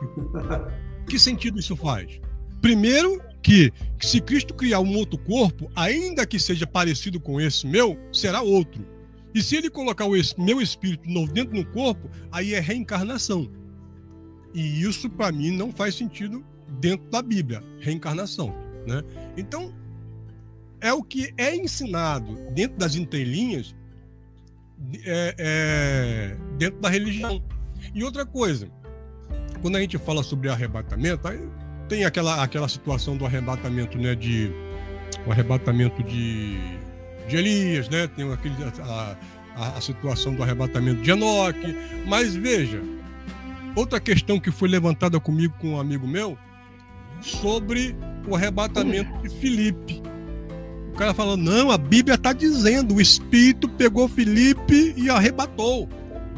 que sentido isso faz? Primeiro, que, que se Cristo criar um outro corpo, ainda que seja parecido com esse meu, será outro. E se ele colocar o meu espírito novo dentro do corpo, aí é reencarnação. E isso, para mim, não faz sentido dentro da Bíblia reencarnação. Né? Então, é o que é ensinado dentro das entrelinhas é, é, dentro da religião. E outra coisa, quando a gente fala sobre arrebatamento, tem aquela, aquela situação do arrebatamento, né, de o arrebatamento de, de Elias, né, tem aquele, a, a, a situação do arrebatamento de Enoque, mas veja, outra questão que foi levantada comigo com um amigo meu, sobre o arrebatamento de Filipe. Cara falou: não, a Bíblia está dizendo, o Espírito pegou Felipe e arrebatou.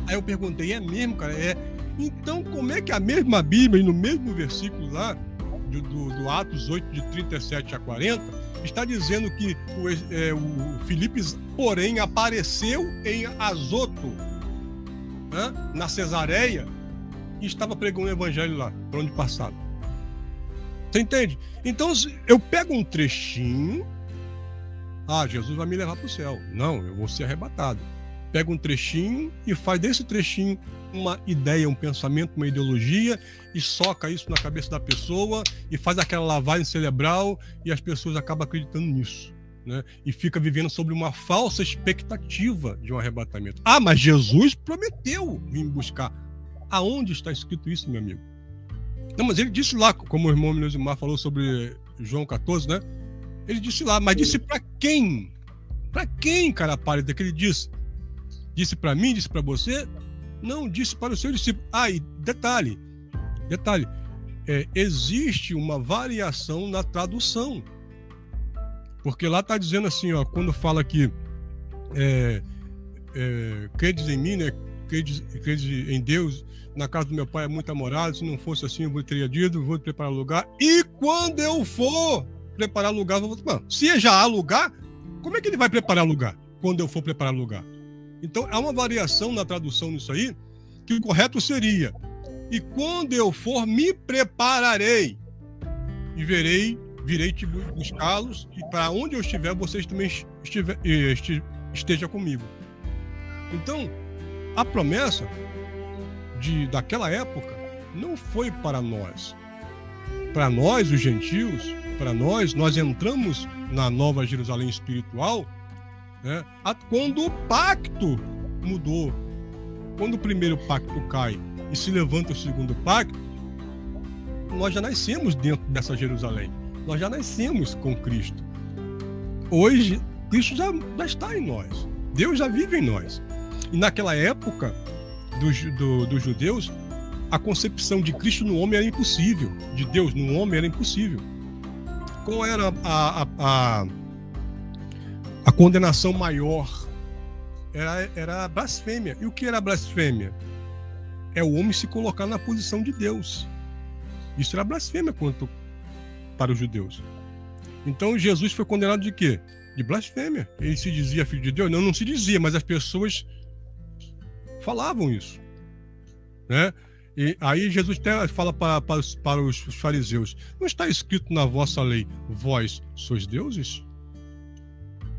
Aí eu perguntei: é mesmo, cara? É. Então, como é que a mesma Bíblia, no mesmo versículo lá, do, do, do Atos 8, de 37 a 40, está dizendo que o, é, o Filipe, porém, apareceu em Azoto, né, na Cesareia, e estava pregando o evangelho lá, por onde passava. Você entende? Então, eu pego um trechinho ah, Jesus vai me levar para o céu. Não, eu vou ser arrebatado. Pega um trechinho e faz desse trechinho uma ideia, um pensamento, uma ideologia e soca isso na cabeça da pessoa e faz aquela lavagem cerebral e as pessoas acabam acreditando nisso. Né? E fica vivendo sobre uma falsa expectativa de um arrebatamento. Ah, mas Jesus prometeu vir buscar. Aonde está escrito isso, meu amigo? Não, mas ele disse lá, como o irmão Minesimar falou sobre João 14, né? Ele disse lá, mas disse para quem? Para quem, cara pálida, que ele disse? Disse para mim, disse para você? Não, disse para o seu discípulo. Ah, e detalhe, detalhe, é, existe uma variação na tradução. Porque lá está dizendo assim, ó, quando fala que é, é, credes em mim, né? Credes, credes em Deus, na casa do meu pai é muita morada, se não fosse assim eu teria dito, vou preparar lugar. E quando eu for preparar lugar, vou... se já há lugar, como é que ele vai preparar lugar? Quando eu for preparar lugar? Então há uma variação na tradução nisso aí, que o correto seria: e quando eu for, me prepararei e verei, virei te buscá-los, e para onde eu estiver, vocês também estiver, esteja comigo. Então, a promessa de, daquela época não foi para nós. Para nós, os gentios, para nós, nós entramos na nova Jerusalém espiritual né, quando o pacto mudou. Quando o primeiro pacto cai e se levanta o segundo pacto, nós já nascemos dentro dessa Jerusalém. Nós já nascemos com Cristo. Hoje, Cristo já, já está em nós. Deus já vive em nós. E naquela época dos, do, dos judeus, a concepção de Cristo no homem era impossível. De Deus no homem era impossível. Qual era a, a, a, a condenação maior? Era, era a blasfêmia. E o que era a blasfêmia? É o homem se colocar na posição de Deus. Isso era blasfêmia quanto para os judeus. Então Jesus foi condenado de quê? De blasfêmia. Ele se dizia filho de Deus? Não, não se dizia, mas as pessoas falavam isso. Né? E aí Jesus fala para, para, os, para os fariseus: Não está escrito na vossa lei, vós sois deuses?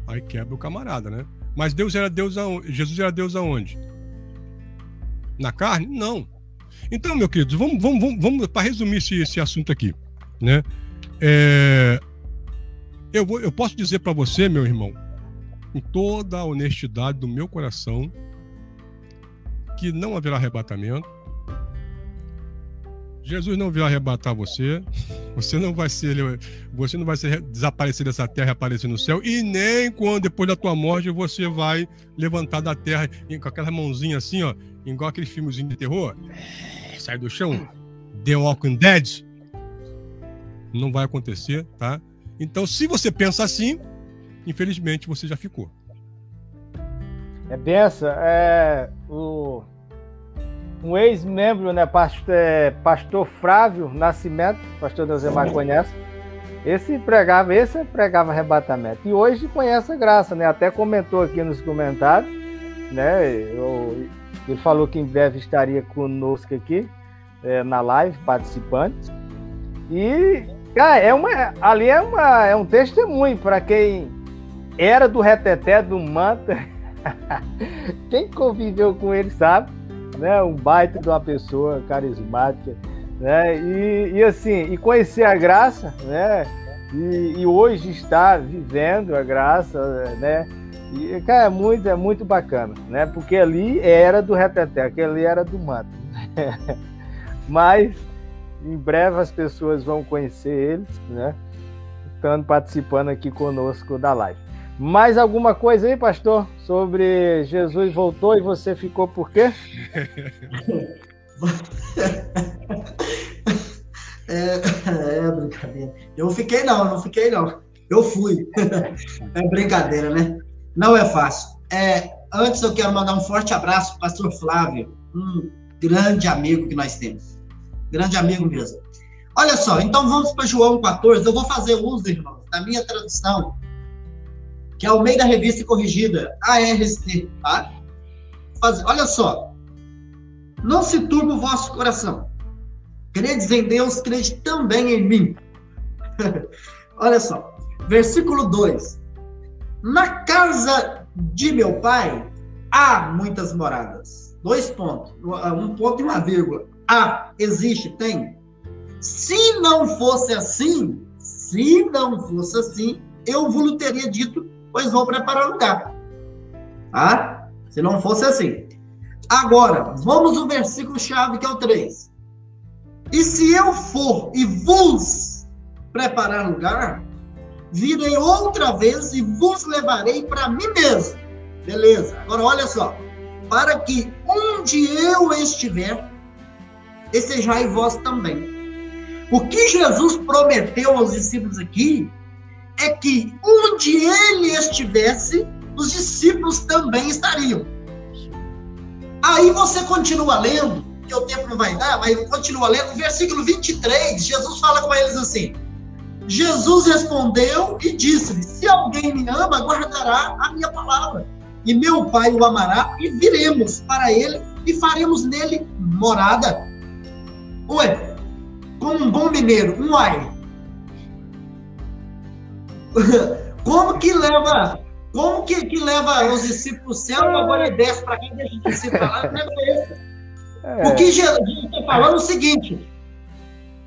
Aí quebra o camarada, né? Mas Deus era Deus aonde? Jesus era Deus aonde? Na carne? Não. Então, meu querido, vamos, vamos, vamos, vamos para resumir esse, esse assunto aqui, né? É, eu, vou, eu posso dizer para você, meu irmão, com toda a honestidade do meu coração, que não haverá arrebatamento. Jesus não virá arrebatar você. Você não vai ser, você não vai ser desaparecer dessa terra e aparecer no céu. E nem quando depois da tua morte você vai levantar da terra com aquela mãozinha assim, ó, igual aquele filmezinho de terror. Sai do chão. The Walking Dead. Não vai acontecer, tá? Então, se você pensa assim, infelizmente você já ficou. É benção. É, o, um ex-membro, né, pastor, é, pastor Frávio Nascimento, pastor Deusemar conhece, esse pregava, esse pregava arrebatamento. E hoje conhece a graça, né? Até comentou aqui nos comentários, né? Eu, ele falou que em breve estaria conosco aqui é, na live, participando. E, cara, é uma, ali é, uma, é um testemunho para quem era do reteté, do manta. Quem conviveu com ele sabe, né? Um baita de uma pessoa carismática, né? E, e assim, e conhecer a graça, né? E, e hoje está vivendo a graça, né? E, cara, é muito, é muito bacana, né? Porque ali era do reteté, aquele era do mato. Mas em breve as pessoas vão conhecer ele, né? Estando participando aqui conosco da live. Mais alguma coisa aí, pastor, sobre Jesus voltou e você ficou por quê? é, é brincadeira. Eu fiquei não, não fiquei não. Eu fui. é brincadeira, né? Não é fácil. É, antes eu quero mandar um forte abraço para pastor Flávio, um grande amigo que nós temos. Grande amigo mesmo. Olha só, então vamos para João 14. Eu vou fazer uso, irmãos, da minha tradução que é o meio da revista corrigida, ARC, tá? Faz, olha só. Não se turbe o vosso coração. Credes em Deus, crede também em mim. olha só. Versículo 2. Na casa de meu pai há muitas moradas. Dois pontos. Um ponto e uma vírgula. Há, existe, tem. Se não fosse assim, se não fosse assim, eu vos teria dito pois vou preparar lugar. Tá? Se não fosse assim. Agora, vamos ao versículo-chave que é o 3. E se eu for e vos preparar lugar, virei outra vez e vos levarei para mim mesmo. Beleza. Agora olha só. Para que onde eu estiver, estejai vós também. O que Jesus prometeu aos discípulos aqui é que onde ele estivesse, os discípulos também estariam. Aí você continua lendo, que o tempo não vai dar, mas continua lendo, versículo 23, Jesus fala com eles assim: Jesus respondeu e disse-lhe: Se alguém me ama, guardará a minha palavra, e meu Pai o amará, e viremos para ele e faremos nele morada. Ué, como um bom mineiro, um uai. Como que leva como que, que leva os discípulos céu e agora ele desce para quem deixa os discípulos lá? É. O que Jesus está falando é o seguinte: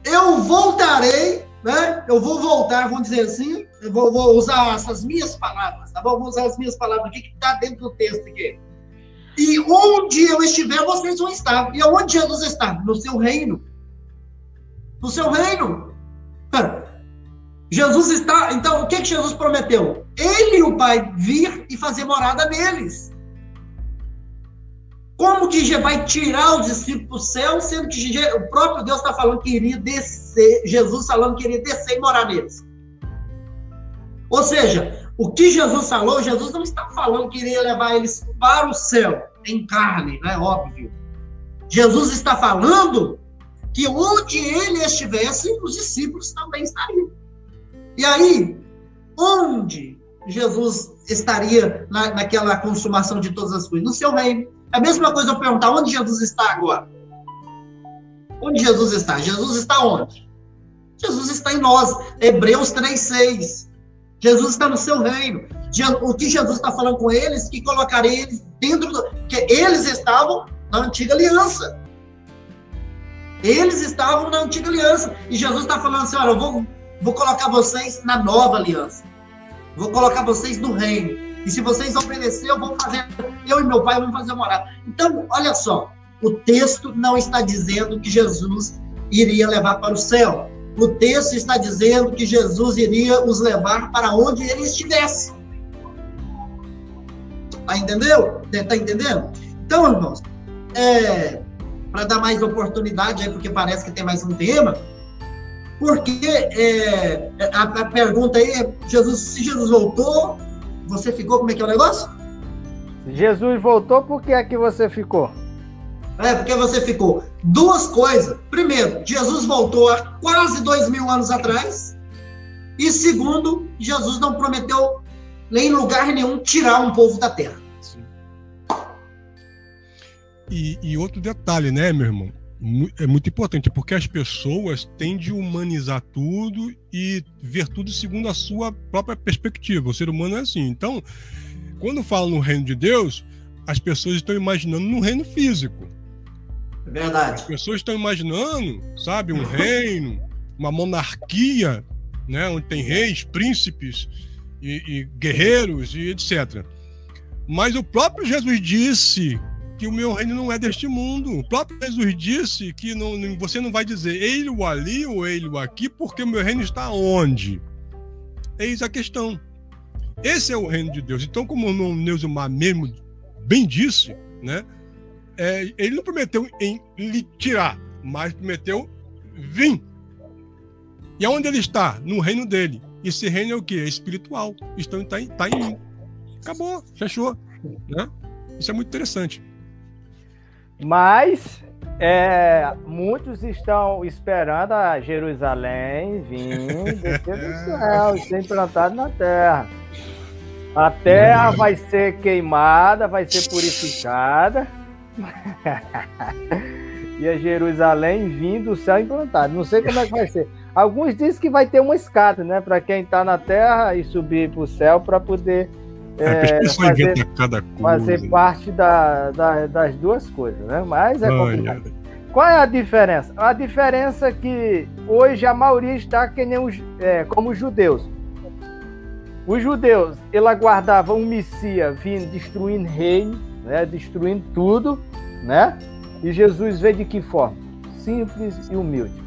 eu voltarei, né? Eu vou voltar, vamos dizer assim, eu vou, vou usar essas minhas palavras, tá bom? Vou usar as minhas palavras aqui que está dentro do texto aqui. E onde eu estiver, vocês vão estar. E onde Jesus está? No seu reino. No seu reino. Jesus está. Então, o que, que Jesus prometeu? Ele e o Pai vir e fazer morada neles. Como que vai tirar os discípulos do céu, sendo que o próprio Deus está falando que iria descer, Jesus falando que iria descer e morar neles? Ou seja, o que Jesus falou, Jesus não está falando que iria levar eles para o céu, em carne, não é óbvio. Jesus está falando que onde ele estivesse, os discípulos também estariam. E aí, onde Jesus estaria na, naquela consumação de todas as coisas? No seu reino. É a mesma coisa eu perguntar onde Jesus está agora. Onde Jesus está? Jesus está onde? Jesus está em nós. Hebreus 3,6. Jesus está no seu reino. O que Jesus está falando com eles, que colocarei eles dentro do. que eles estavam na antiga aliança. Eles estavam na antiga aliança. E Jesus está falando assim: olha, eu vou Vou colocar vocês na nova aliança. Vou colocar vocês no reino. E se vocês obedecer, eu vou fazer. Eu e meu pai vamos fazer morada. Então, olha só. O texto não está dizendo que Jesus iria levar para o céu. O texto está dizendo que Jesus iria os levar para onde ele estivesse. Tá entendeu? Tá entendendo? Então, irmãos, é, para dar mais oportunidade aí, porque parece que tem mais um tema, porque é, a, a, pergunta aí é: Jesus, se Jesus voltou, você ficou? Como é que é o negócio? Jesus voltou, por que é que você ficou? É, porque você ficou. Duas coisas. Primeiro, Jesus voltou há quase dois mil anos atrás. E segundo, Jesus não prometeu em lugar nenhum tirar um povo da terra. E, e outro detalhe, né, meu irmão? É muito importante, porque as pessoas tendem a humanizar tudo e ver tudo segundo a sua própria perspectiva. O ser humano é assim. Então, quando falam no reino de Deus, as pessoas estão imaginando no reino físico. É verdade. As pessoas estão imaginando, sabe, um reino, uma monarquia, né, onde tem reis, príncipes e, e guerreiros e etc. Mas o próprio Jesus disse que o meu reino não é deste mundo. O próprio Jesus disse que não, você não vai dizer ele o ali ou ele o aqui, porque o meu reino está onde? Eis a questão. Esse é o reino de Deus. Então, como o Neusumar mesmo bem disse, né? É, ele não prometeu em lhe tirar, mas prometeu vir. E aonde ele está? No reino dele. Esse reino é o que? É espiritual. Então está em, tá em mim. Acabou, fechou. Né? Isso é muito interessante. Mas é, muitos estão esperando a Jerusalém vir descer do céu, ser implantado na terra. A terra vai ser queimada, vai ser purificada. e a Jerusalém vindo do céu implantado. Não sei como é que vai ser. Alguns dizem que vai ter uma escada, né? Para quem está na terra e subir para o céu para poder é, é fazer, fazer parte da, da, das duas coisas, né? Mas é complicado. Qual é a diferença? A diferença é que hoje a maioria está que nem os, é, como os judeus. Os judeus, ele aguardava um Messias vindo destruindo reino, né? destruindo tudo, né? E Jesus veio de que forma? Simples e humilde.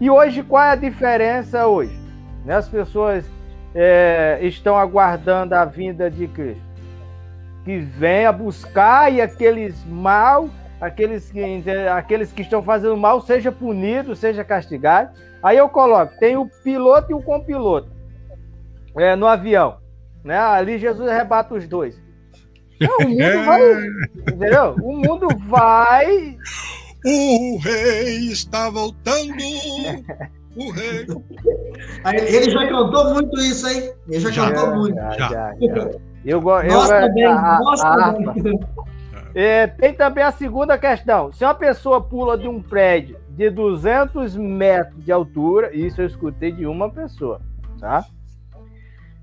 E hoje, qual é a diferença hoje? Né? As pessoas é, estão aguardando a vinda de Cristo. Que venha buscar e aqueles mal, aqueles que, aqueles que estão fazendo mal, seja punido, seja castigado. Aí eu coloco, tem o piloto e o copiloto é, no avião. né? Ali Jesus arrebata os dois. Não, o mundo vai. Entendeu? O mundo vai. O rei está voltando. O rei. Ele já cantou muito isso, hein? Ele já, já cantou muito. Já, já. já, Eu gosto. Nós também, nós também. É, tem também a segunda questão. Se uma pessoa pula de um prédio de 200 metros de altura, isso eu escutei de uma pessoa, tá?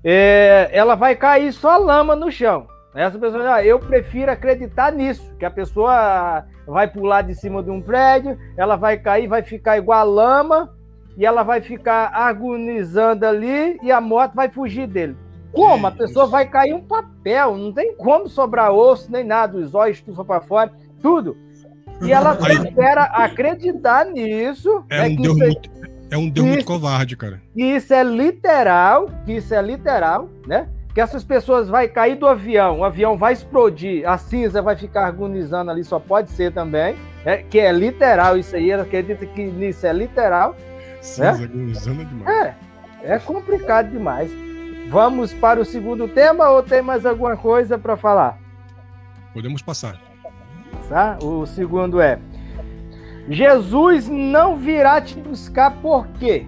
É, ela vai cair só lama no chão. Essa pessoa, ah, eu prefiro acreditar nisso, que a pessoa vai pular de cima de um prédio, ela vai cair, vai ficar igual a lama, e ela vai ficar agonizando ali, e a moto vai fugir dele. Como? A pessoa vai cair um papel, não tem como sobrar osso, nem nada, os olhos estufam para fora, tudo. E ela espera acreditar nisso. É, né, um Deus é, muito, é um Deus muito covarde, cara. Que isso é literal, que isso é literal, né? que essas pessoas vai cair do avião, o avião vai explodir, a cinza vai ficar agonizando ali, só pode ser também, né? que é literal isso aí, ela acredita que isso é literal. Cinza né? agonizando demais. É, é complicado demais. Vamos para o segundo tema ou tem mais alguma coisa para falar? Podemos passar. Tá? O segundo é: Jesus não virá te buscar por quê?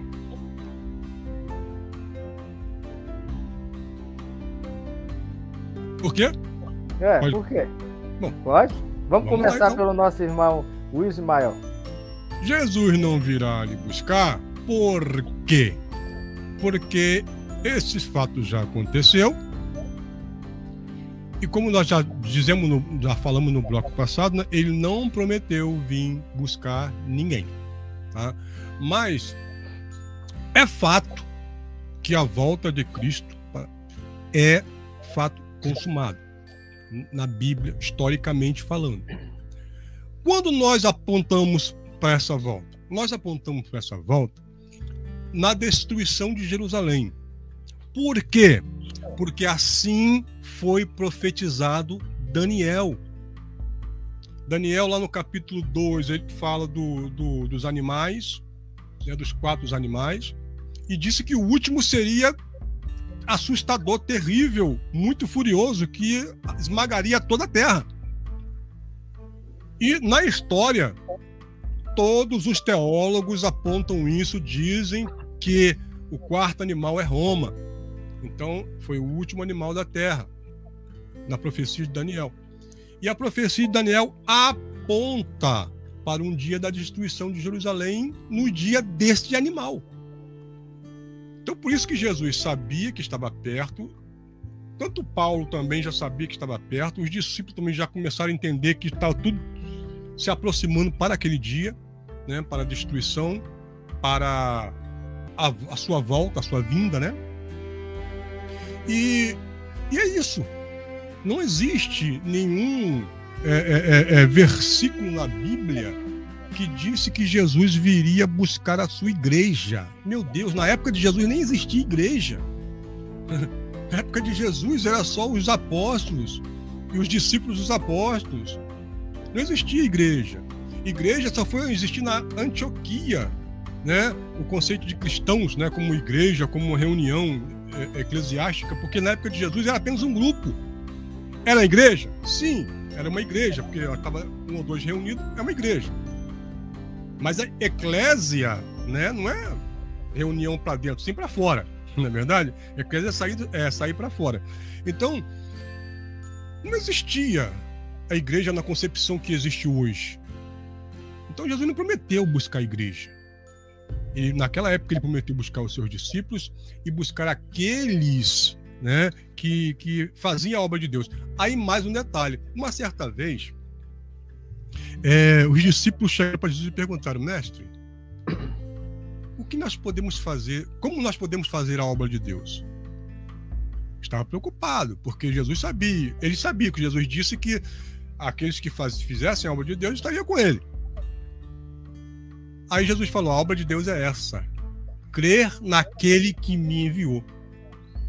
Por quê? É, Pode. por quê? Bom, Pode? Vamos, vamos começar lá, então. pelo nosso irmão o Ismael. Jesus não virá lhe buscar por quê? Porque esses fatos já aconteceu. E como nós já dizemos, no, já falamos no bloco passado, né, ele não prometeu vir buscar ninguém. Tá? Mas é fato que a volta de Cristo é fato consumado na Bíblia, historicamente falando. Quando nós apontamos para essa volta, nós apontamos para essa volta na destruição de Jerusalém. Por quê? Porque assim foi profetizado Daniel. Daniel, lá no capítulo 2, ele fala do, do, dos animais, né, dos quatro animais, e disse que o último seria assustador, terrível, muito furioso, que esmagaria toda a Terra. E na história, todos os teólogos apontam isso, dizem que o quarto animal é Roma. Então, foi o último animal da Terra, na profecia de Daniel. E a profecia de Daniel aponta para um dia da destruição de Jerusalém no dia deste animal. Então, por isso que Jesus sabia que estava perto, tanto Paulo também já sabia que estava perto, os discípulos também já começaram a entender que estava tudo se aproximando para aquele dia, né, para a destruição, para a, a sua volta, a sua vinda, né? E, e é isso. Não existe nenhum é, é, é, é versículo na Bíblia que disse que Jesus viria buscar a sua igreja. Meu Deus, na época de Jesus nem existia igreja. Na época de Jesus era só os apóstolos e os discípulos dos apóstolos. Não existia igreja. Igreja só foi existir na Antioquia, né? O conceito de cristãos, né, como igreja, como uma reunião é, eclesiástica, porque na época de Jesus era apenas um grupo. Era a igreja? Sim, era uma igreja, porque estava um ou dois reunidos, é uma igreja. Mas a eclésia, né, não é reunião para dentro, sim para fora, não é verdade? Eclésia é sair, é sair para fora. Então, não existia a igreja na concepção que existe hoje. Então Jesus não prometeu buscar a igreja. Ele, naquela época ele prometeu buscar os seus discípulos e buscar aqueles né, que, que faziam a obra de Deus. Aí mais um detalhe. Uma certa vez, é, os discípulos chegaram para Jesus e perguntaram, mestre, o que nós podemos fazer, como nós podemos fazer a obra de Deus? Estava preocupado, porque Jesus sabia, ele sabia que Jesus disse que aqueles que faz, fizessem a obra de Deus estariam com ele. Aí Jesus falou: a obra de Deus é essa, crer naquele que me enviou.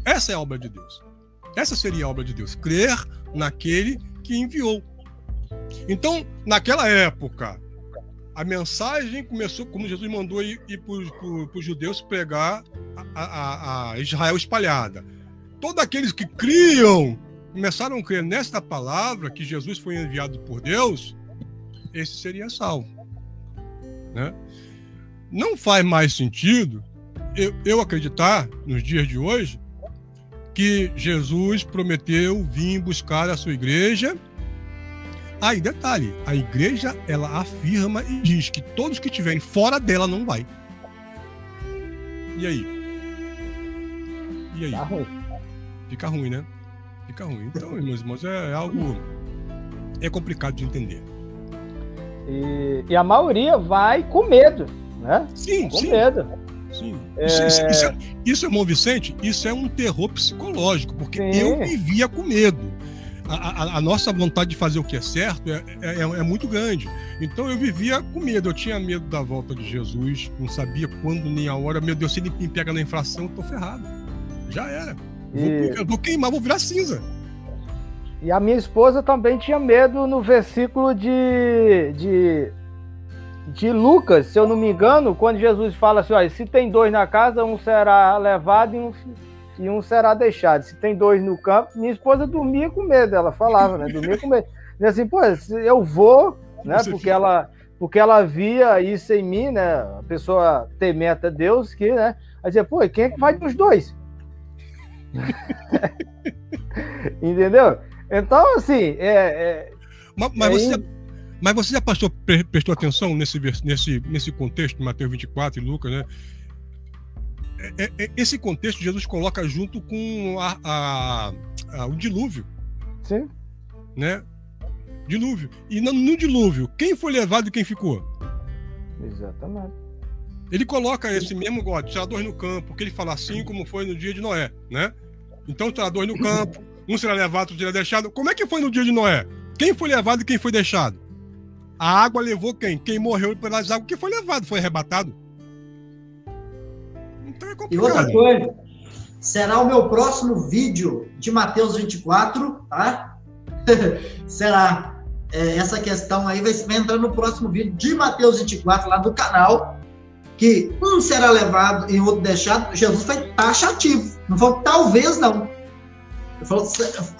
Essa é a obra de Deus. Essa seria a obra de Deus, crer naquele que enviou. Então, naquela época, a mensagem começou como Jesus mandou ir, ir para os judeus pregar a, a, a, Israel espalhada. todos aqueles que criam começaram a crer nesta palavra que Jesus foi enviado por Deus, esse seria salvo. Né? Não faz mais sentido eu, eu acreditar, nos dias de hoje, que Jesus prometeu vir buscar a sua igreja. Aí, detalhe, a igreja ela afirma e diz que todos que estiverem fora dela não vai. E aí? E aí? Tá ruim. Fica ruim, né? Fica ruim. Então, meus irmãos, é, é algo é complicado de entender. E, e, a maioria vai com medo, né? Sim, com sim. medo. Sim. É... Isso, isso, isso, é, isso, irmão Vicente, isso é um terror psicológico, porque sim. eu vivia com medo. A, a, a, nossa vontade de fazer o que é certo é, é, é, é, muito grande. Então eu vivia com medo. Eu tinha medo da volta de Jesus, não sabia quando nem a hora. Meu Deus, se ele me pega na infração, eu tô ferrado. Já era. Vou, e... vou queimar, vou virar cinza. E a minha esposa também tinha medo no versículo de, de, de Lucas, se eu não me engano, quando Jesus fala assim: olha, se tem dois na casa, um será levado e um, e um será deixado. Se tem dois no campo, minha esposa dormia com medo, ela falava, né? Dormia com medo. E assim, pô, eu vou, né? Porque ela, porque ela via isso em mim, né? A pessoa temente a Deus, que, né? Aí dizia, pô, quem é que vai dos dois? Entendeu? Então, assim, é. é mas, mas, é você, já, mas você já prestou, prestou atenção nesse, nesse, nesse contexto de Mateus 24 e Lucas, né? É, é, esse contexto Jesus coloca junto com a, a, a, o dilúvio. Sim. Né? Dilúvio. E no, no dilúvio, quem foi levado e quem ficou? Exatamente. Ele coloca esse mesmo God, tiradores no campo, que ele fala assim como foi no dia de Noé, né? Então, tiradores no campo, um será levado, outro será deixado. Como é que foi no dia de Noé? Quem foi levado e quem foi deixado? A água levou quem? Quem morreu pelas águas, quem foi levado, foi arrebatado. Então é complicado. E outra coisa, será o meu próximo vídeo de Mateus 24, tá? será. É, essa questão aí vai, vai entrar no próximo vídeo de Mateus 24, lá do canal que um será levado e outro deixado, Jesus foi taxativo. Não falou talvez não. Ele falou,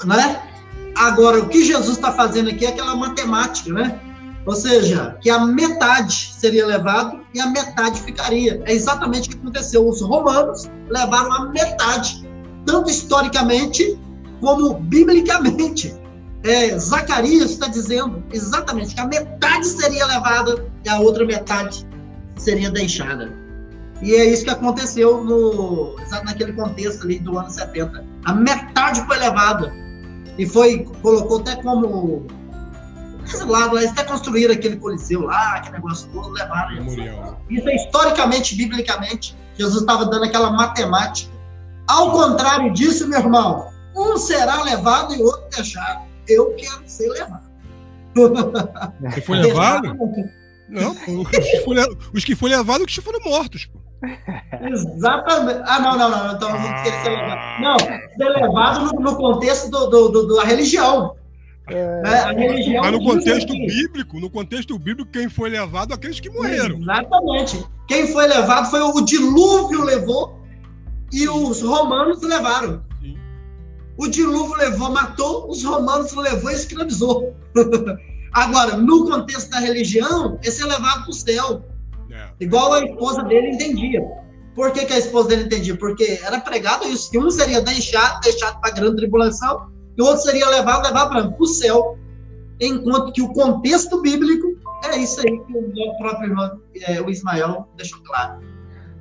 né? Agora, o que Jesus está fazendo aqui é aquela matemática, né? Ou seja, que a metade seria levado e a metade ficaria. É exatamente o que aconteceu. Os romanos levaram a metade, tanto historicamente como biblicamente. É, Zacarias está dizendo exatamente que a metade seria levada e a outra metade seria deixada. E é isso que aconteceu no, naquele contexto ali do ano 70. A metade foi levada. E foi, colocou até como. Esse lado, eles até construíram aquele coliseu lá, aquele negócio todo, levaram isso. Isso é historicamente, biblicamente, Jesus estava dando aquela matemática. Ao contrário disso, meu irmão, um será levado e outro deixado. Eu quero ser levado. Você foi levado? Não, os que foram, os que foram levados, os que foram mortos. Pô. Exatamente. Ah, não, não, não. Então, não, ser levado. não ser levado no, no contexto do, do, do, da religião. É... Né? A religião. Mas no contexto bíblico, no contexto bíblico, quem foi levado aqueles que morreram. Exatamente. Quem foi levado foi o dilúvio levou e os romanos levaram. Sim. O dilúvio levou, matou, os romanos levou e escravizou. Agora, no contexto da religião, esse é levado para o céu. Igual a esposa dele entendia. Por que, que, a esposa dele entendia? Porque era pregado isso, que um seria deixado, deixado para a grande tribulação, e o outro seria levado, levado para o céu. Enquanto que o contexto bíblico é isso aí que o próprio irmão, é, o Ismael deixou claro.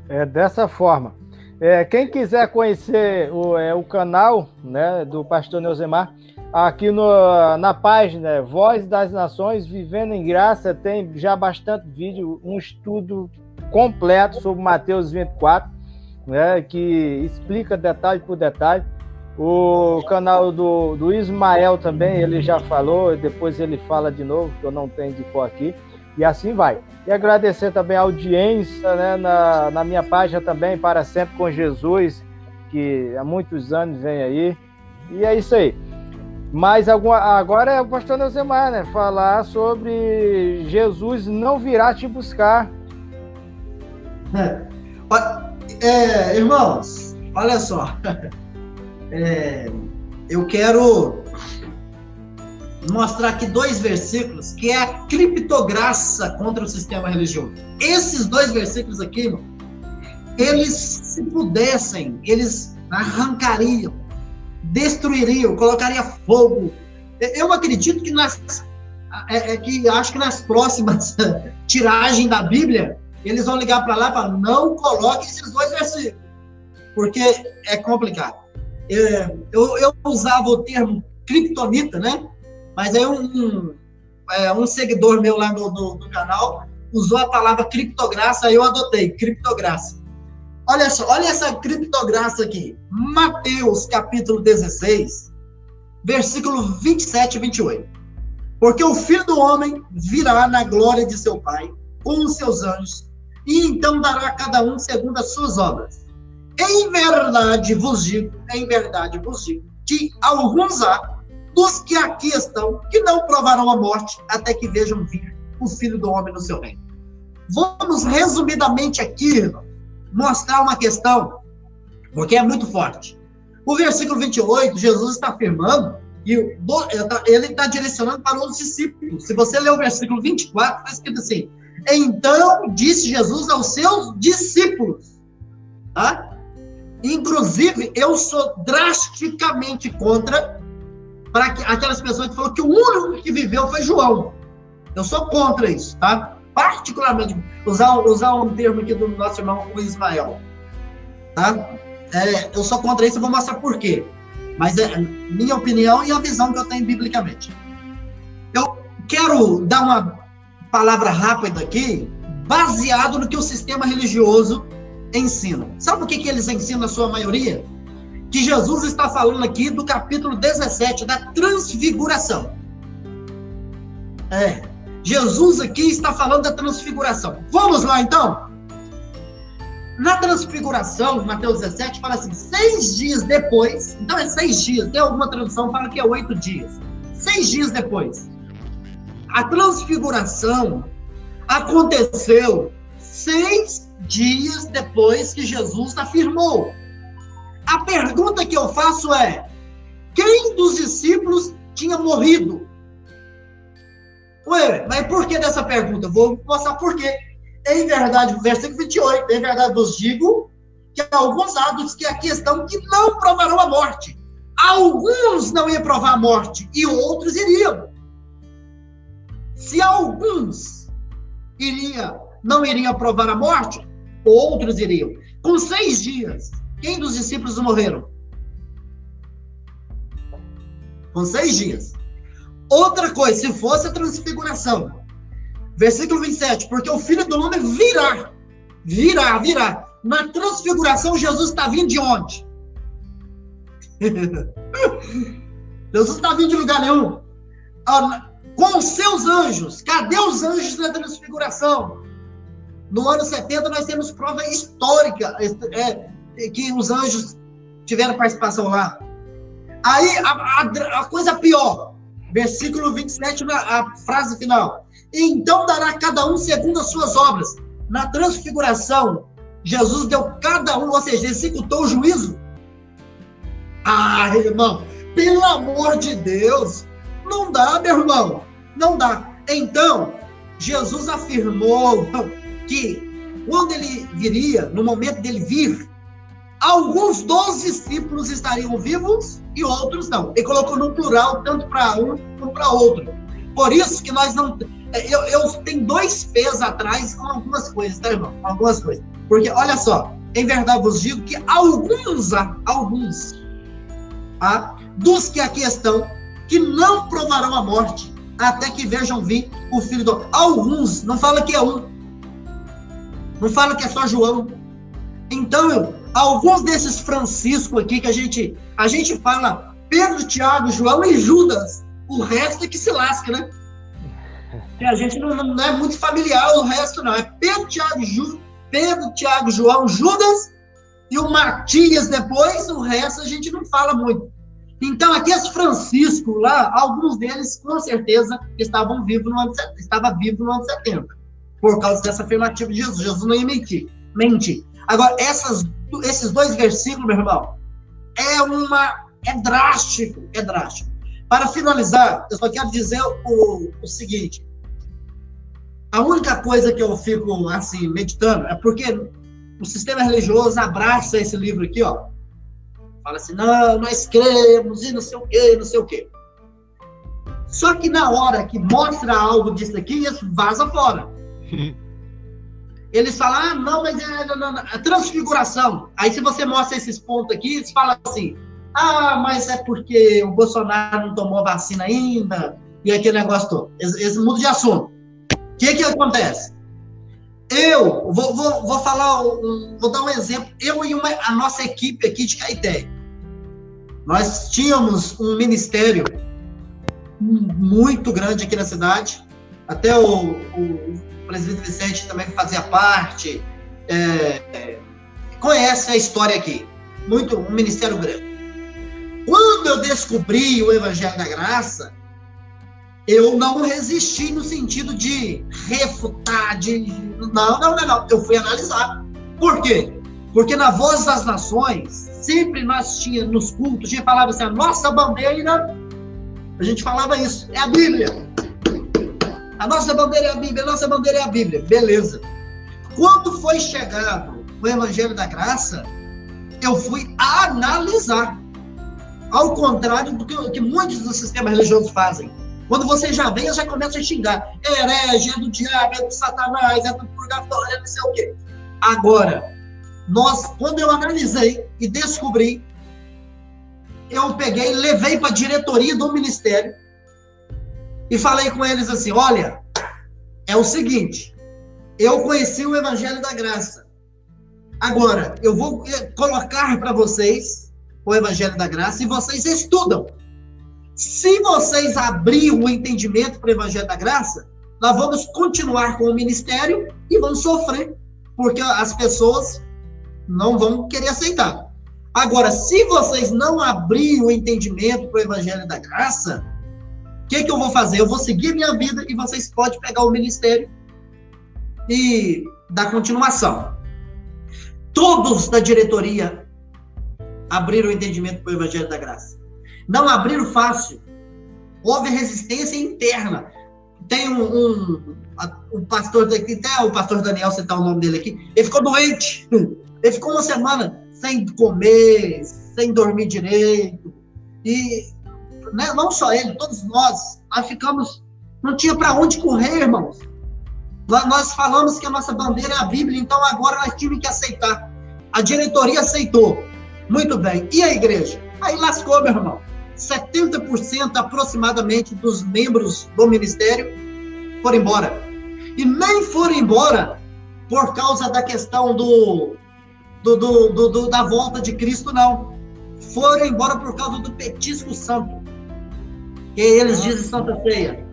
É dessa forma. É, quem quiser conhecer o, é, o canal né, do pastor Neuzemar, aqui no, na página Voz das Nações, Vivendo em Graça, tem já bastante vídeo, um estudo completo sobre Mateus 24, né, que explica detalhe por detalhe. O canal do, do Ismael também, ele já falou, depois ele fala de novo, que eu não tenho de pôr aqui, e assim vai. E agradecer também a audiência né, na, na minha página também, Para Sempre com Jesus, que há muitos anos vem aí. E é isso aí. Mas alguma, agora é o pastor Neuzemar, né? Falar sobre Jesus não virá te buscar. É, é, irmãos, olha só. é, eu quero mostrar aqui dois versículos que é a criptograça contra o sistema religioso. Esses dois versículos aqui, eles, se pudessem, eles arrancariam, destruiriam, colocariam fogo. Eu acredito que nas é, é que acho que nas próximas tiragens da Bíblia, eles vão ligar para lá e falar: não coloque esses dois versículos, porque é complicado. É, eu, eu usava o termo criptonita, né? Mas aí um, um, é, um seguidor meu lá no, no, canal usou a palavra criptograça, aí eu adotei, criptograça. Olha só, olha essa criptograça aqui. Mateus capítulo 16, versículo 27 e 28. Porque o filho do homem virá na glória de seu Pai com os seus anjos, e então dará a cada um segundo as suas obras. Em verdade vos digo, em verdade vos digo, que alguns há dos que aqui estão, que não provarão a morte até que vejam vir o Filho do Homem no seu reino. Vamos resumidamente aqui mostrar uma questão, porque é muito forte. O versículo 28, Jesus está afirmando, e ele está direcionando para os discípulos. Se você ler o versículo 24, está escrito assim: Então disse Jesus aos seus discípulos. Tá? Inclusive, eu sou drasticamente contra para aquelas pessoas que falam que o único que viveu foi João. Eu sou contra isso, tá? Particularmente, usar, usar um termo aqui do nosso irmão Ismael. Tá? É, eu sou contra isso e vou mostrar por quê. Mas é minha opinião e a visão que eu tenho biblicamente. Eu quero dar uma palavra rápida aqui, baseado no que o sistema religioso ensina. Sabe o que, que eles ensinam, a sua maioria? que Jesus está falando aqui do capítulo 17, da transfiguração. É, Jesus aqui está falando da transfiguração. Vamos lá então? Na transfiguração, Mateus 17 fala assim: seis dias depois, então é seis dias, tem alguma tradução fala que é oito dias. Seis dias depois. A transfiguração aconteceu seis dias depois que Jesus afirmou a pergunta que eu faço é: quem dos discípulos tinha morrido? Ué, mas por que dessa pergunta? Vou mostrar por quê. Em verdade, versículo 28, em verdade vos digo que alguns atos que aqui estão que não provarão a morte. Alguns não iam provar a morte e outros iriam. Se alguns iria, não iriam provar a morte, outros iriam. Com seis dias, quem dos discípulos morreram? Com seis dias. Outra coisa, se fosse a transfiguração, versículo 27, porque o filho do homem virá, virá, virá. Na transfiguração, Jesus está vindo de onde? Jesus está vindo de lugar nenhum. Ah, com os seus anjos. Cadê os anjos na transfiguração? No ano 70, nós temos prova histórica, é, que os anjos tiveram participação lá. Aí a, a, a coisa pior, versículo 27, a frase final. Então dará cada um segundo as suas obras. Na transfiguração, Jesus deu cada um, ou seja, executou o juízo. Ah, irmão, pelo amor de Deus, não dá, meu irmão, não dá. Então, Jesus afirmou que quando ele viria, no momento dele vir, alguns dos discípulos estariam vivos e outros não. Ele colocou no plural, tanto para um como para outro. Por isso que nós não. É, eu, eu tenho dois pés atrás com algumas coisas, tá, irmão? Algumas coisas. Porque, olha só, em verdade vos digo que alguns, alguns, tá, dos que aqui estão, que não provarão a morte, até que vejam vir o filho do. Alguns, não fala que é um. Não fala que é só João. Então, alguns desses Francisco aqui que a gente a gente fala Pedro, Tiago, João e Judas, o resto é que se lasca, né? Que a gente não, não é muito familiar o resto não, é Pedro, Tiago, Ju, Pedro, Tiago, João, Judas e o Matias depois, o resto a gente não fala muito. Então, aqui esse Francisco lá, alguns deles com certeza estavam vivos no ano, estava vivo no ano 70, por causa dessa afirmativa de Jesus. Jesus não ia mentir. mentir. Agora, essas, esses dois versículos, meu irmão, é uma é drástico, é drástico. Para finalizar, eu só quero dizer o, o seguinte: a única coisa que eu fico assim meditando é porque o sistema religioso abraça esse livro aqui, ó. Fala assim, não, nós cremos e não sei o quê, não sei o quê. Só que na hora que mostra algo disso aqui, isso vaza fora. Eles falam, ah, não, mas é, não, não, é transfiguração. Aí se você mostra esses pontos aqui, eles falam assim, ah, mas é porque o Bolsonaro não tomou vacina ainda, e aquele negócio todo. Eles, eles mudam de assunto. O que que acontece? Eu vou, vou, vou falar, um, vou dar um exemplo. Eu e uma, a nossa equipe aqui de Caeté. Nós tínhamos um ministério muito grande aqui na cidade. Até o, o presidente Vicente também fazia parte. É, conhece a história aqui. Muito, um ministério grande. Quando eu descobri o Evangelho da Graça, eu não resisti no sentido de refutar, de. Não, não, não, não. Eu fui analisar. Por quê? Porque na Voz das Nações, sempre nós tínhamos nos cultos, a gente falava assim: a nossa bandeira, a gente falava isso, é a Bíblia. A nossa bandeira é a Bíblia, a nossa bandeira é a Bíblia. Beleza. Quando foi chegado o Evangelho da Graça, eu fui analisar. Ao contrário do que, que muitos dos sistemas religiosos fazem. Quando você já vem, já começa a xingar. É herege, é do diabo, é do satanás, é do purgatório, é não sei o quê. Agora, nós, quando eu analisei e descobri, eu peguei, levei para a diretoria do ministério e falei com eles assim: olha, é o seguinte, eu conheci o Evangelho da Graça. Agora, eu vou eh, colocar para vocês o Evangelho da Graça e vocês estudam. Se vocês abrirem o entendimento para o Evangelho da Graça, nós vamos continuar com o ministério e vamos sofrer, porque as pessoas não vão querer aceitar. Agora, se vocês não abrirem o entendimento para o Evangelho da Graça, que, que eu vou fazer? Eu vou seguir minha vida e vocês podem pegar o ministério e dar continuação. Todos da diretoria abriram o entendimento para o Evangelho da Graça. Não abriram fácil. Houve resistência interna. Tem um, um, um pastor daqui, até o pastor Daniel citar o nome dele aqui, ele ficou doente. Ele ficou uma semana sem comer, sem dormir direito. E né, não só ele, todos nós, nós ficamos. Não tinha para onde correr, irmãos. Nós, falamos que a nossa bandeira é a Bíblia, então agora nós tivemos que aceitar. A diretoria aceitou. Muito bem. E a igreja? Aí lascou, meu irmão. 70% aproximadamente dos membros do ministério foram embora. E nem foram embora por causa da questão do, do, do, do da volta de Cristo, não. Foram embora por causa do petisco santo. Que eles dizem Santa Ceia.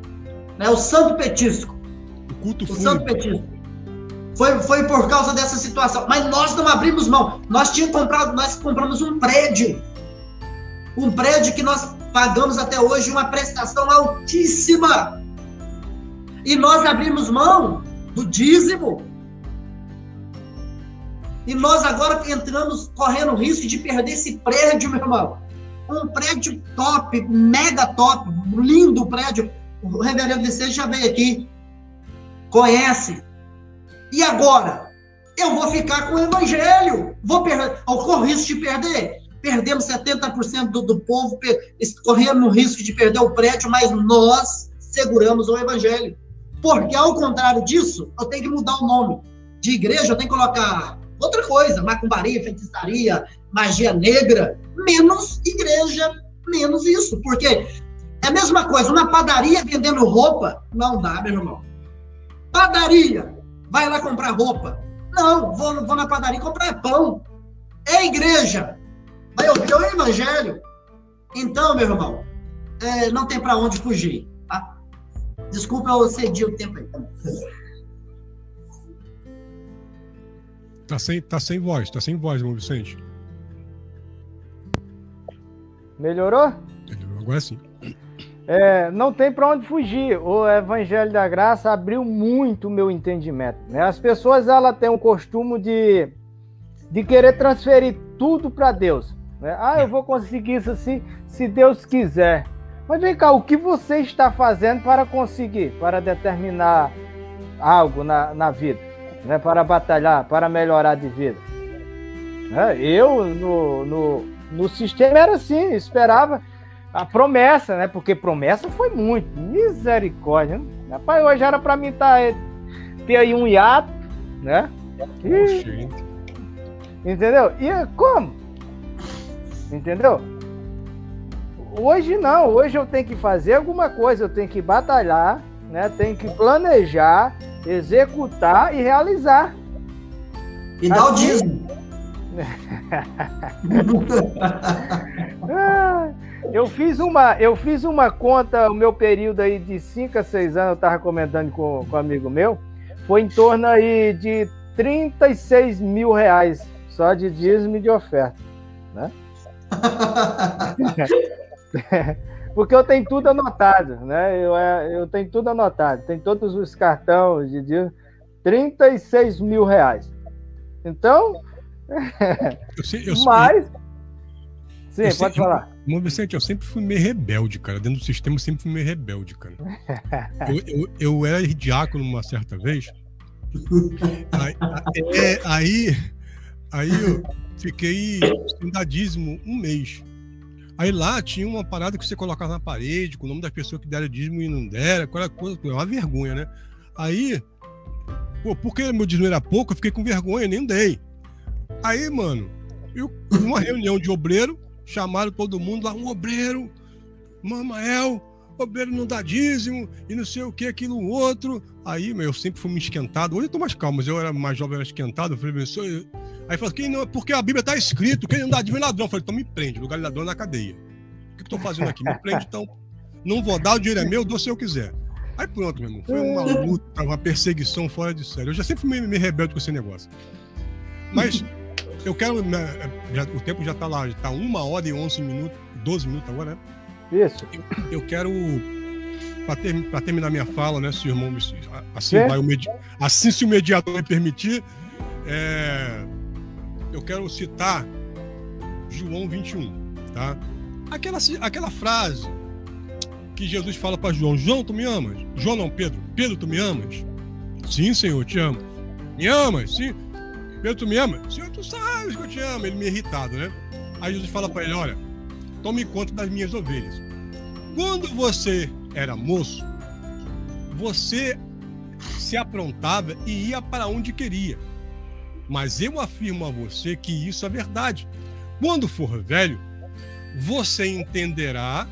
Né? O santo petisco. O culto o santo petisco. Foi, foi por causa dessa situação. Mas nós não abrimos mão. Nós tínhamos comprado, nós compramos um prédio. Um prédio que nós pagamos até hoje uma prestação altíssima. E nós abrimos mão do dízimo. E nós agora entramos correndo o risco de perder esse prédio, meu irmão. Um prédio top, mega top, lindo prédio. O reverendo Vicente já veio aqui. Conhece. E agora? Eu vou ficar com o evangelho. Vou perder. Corro risco de perder? Perdemos 70% do, do povo, correndo o risco de perder o prédio, mas nós seguramos o evangelho. Porque, ao contrário disso, eu tenho que mudar o nome. De igreja, eu tenho que colocar outra coisa: macumbaria, feitiçaria, magia negra. Menos igreja, menos isso. Porque é a mesma coisa, uma padaria vendendo roupa, não dá, meu irmão. Padaria, Vai lá comprar roupa. Não, vou, vou na padaria comprar pão. É igreja. Vai ouvir o evangelho. Então, meu irmão, é, não tem para onde fugir. Tá? Desculpa eu cedi o tempo aí. Tá sem, tá sem voz, tá sem voz, irmão Vicente. Melhorou? Melhorou, agora sim. É, não tem para onde fugir. O Evangelho da Graça abriu muito o meu entendimento. Né? As pessoas ela têm o costume de, de querer transferir tudo para Deus. Né? Ah, eu vou conseguir isso assim, se Deus quiser. Mas vem cá, o que você está fazendo para conseguir, para determinar algo na, na vida, né? para batalhar, para melhorar de vida? Né? Eu, no, no, no sistema, era assim, esperava a promessa, né? Porque promessa foi muito, misericórdia. Né? Rapaz, hoje era para mim tá, ter aí um hiato, né? E, entendeu? E como? Entendeu? Hoje não, hoje eu tenho que fazer alguma coisa, eu tenho que batalhar, né? Tenho que planejar, executar e realizar. E dar o assim- dízimo. eu fiz uma, eu fiz uma conta, o meu período aí de 5 a 6 anos, eu estava comentando com, com um amigo meu, foi em torno aí de 36 mil reais só de dízimo e de oferta, né? Porque eu tenho tudo anotado, né? Eu, é, eu tenho tudo anotado, tem todos os cartões de dízimo, 36 mil reais. Então, eu sei, eu mas... Sim, eu pode sei, falar. Eu, Vicente, eu sempre fui meio rebelde, cara. Dentro do sistema eu sempre fui meio rebelde, cara. eu, eu, eu era diácono uma certa vez. Aí, é, aí, aí eu fiquei um mês. Aí lá tinha uma parada que você colocava na parede, com o nome das pessoas que deram dízimo e não deram, aquela coisa, é uma vergonha, né? Aí, pô, porque meu dízimo era pouco, eu fiquei com vergonha, nem dei. Aí, mano, eu, numa reunião de obreiro, chamaram todo mundo lá, um obreiro, Mamael, obreiro não dá dízimo, e não sei o que, aquilo, outro. Aí, meu, eu sempre fui me esquentado. Hoje eu tô mais calmo, mas eu era mais jovem, era esquentado. Eu falei, meu, sou eu. Aí falou, quem não, porque a Bíblia tá escrito, quem não dá dízimo é ladrão. Eu falei, então me prende, lugar de ladrão é na cadeia. O que eu tô fazendo aqui? Me prende, então. Não vou dar, o dinheiro é meu, dou se eu quiser. Aí pronto, meu irmão. Foi uma luta, uma perseguição fora de série. Eu já sempre fui meio, meio rebelde com esse negócio. Mas eu quero. Né, já, o tempo já está lá, está uma hora e 11 minutos, 12 minutos agora, né? Isso. Eu, eu quero. Para ter, terminar minha fala, né, se o irmão. Assim, vai, o medi, assim, se o mediador me permitir, é, eu quero citar João 21, tá? Aquela, aquela frase que Jesus fala para João: João, tu me amas? João não, Pedro. Pedro, tu me amas? Sim, Senhor, te amo. Me amas? Sim. Pedro, tu me ama? Senhor, tu sabes que eu te amo. Ele me irritado, né? Aí Jesus fala para ele: Olha, tome conta das minhas ovelhas. Quando você era moço, você se aprontava e ia para onde queria. Mas eu afirmo a você que isso é verdade. Quando for velho, você entenderá,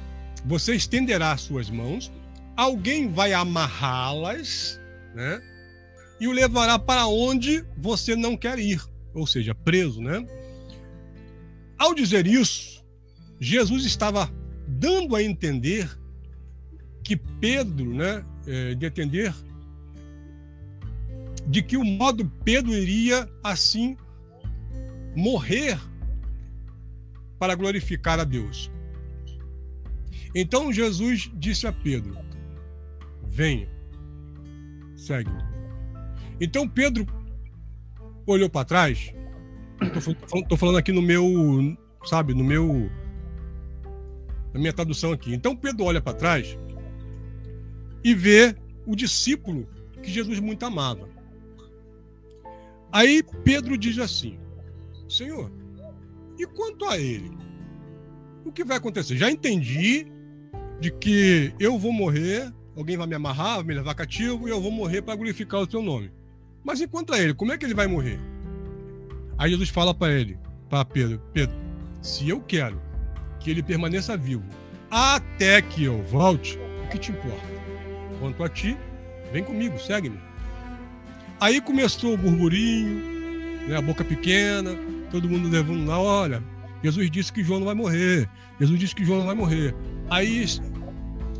você estenderá suas mãos, alguém vai amarrá-las, né? E o levará para onde você não quer ir, ou seja, preso, né? Ao dizer isso, Jesus estava dando a entender que Pedro, né, é, de entender de que o modo Pedro iria assim morrer para glorificar a Deus. Então Jesus disse a Pedro: Venha, segue-me. Então Pedro olhou para trás. Estou falando aqui no meu, sabe, no meu, na minha tradução aqui. Então Pedro olha para trás e vê o discípulo que Jesus muito amava. Aí Pedro diz assim: Senhor, e quanto a ele? O que vai acontecer? Já entendi de que eu vou morrer, alguém vai me amarrar, vai me levar cativo e eu vou morrer para glorificar o teu nome. Mas enquanto a ele, como é que ele vai morrer? Aí Jesus fala para ele, para Pedro: Pedro, se eu quero que ele permaneça vivo até que eu volte, o que te importa? Quanto a ti, vem comigo, segue-me. Aí começou o burburinho, né, a boca pequena, todo mundo levando lá, olha, Jesus disse que João não vai morrer. Jesus disse que João não vai morrer. Aí,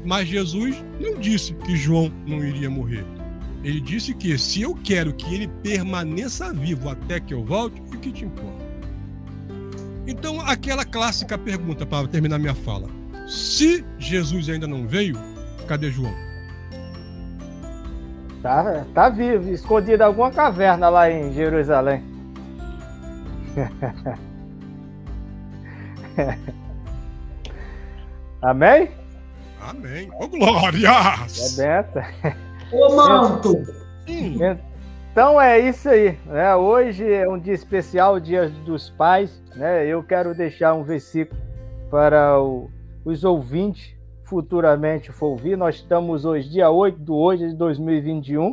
mas Jesus não disse que João não iria morrer. Ele disse que se eu quero que ele permaneça vivo até que eu volte, o que te importa? Então, aquela clássica pergunta para terminar minha fala: se Jesus ainda não veio, cadê João? Tá, tá vivo, escondido em alguma caverna lá em Jerusalém. Amém? Amém. Ô, glórias! É beta. Ô, manto! Então é isso aí. Né? Hoje é um dia especial, Dia dos Pais. Né? Eu quero deixar um versículo para o, os ouvintes futuramente for ouvir. Nós estamos hoje, dia 8 de hoje de 2021.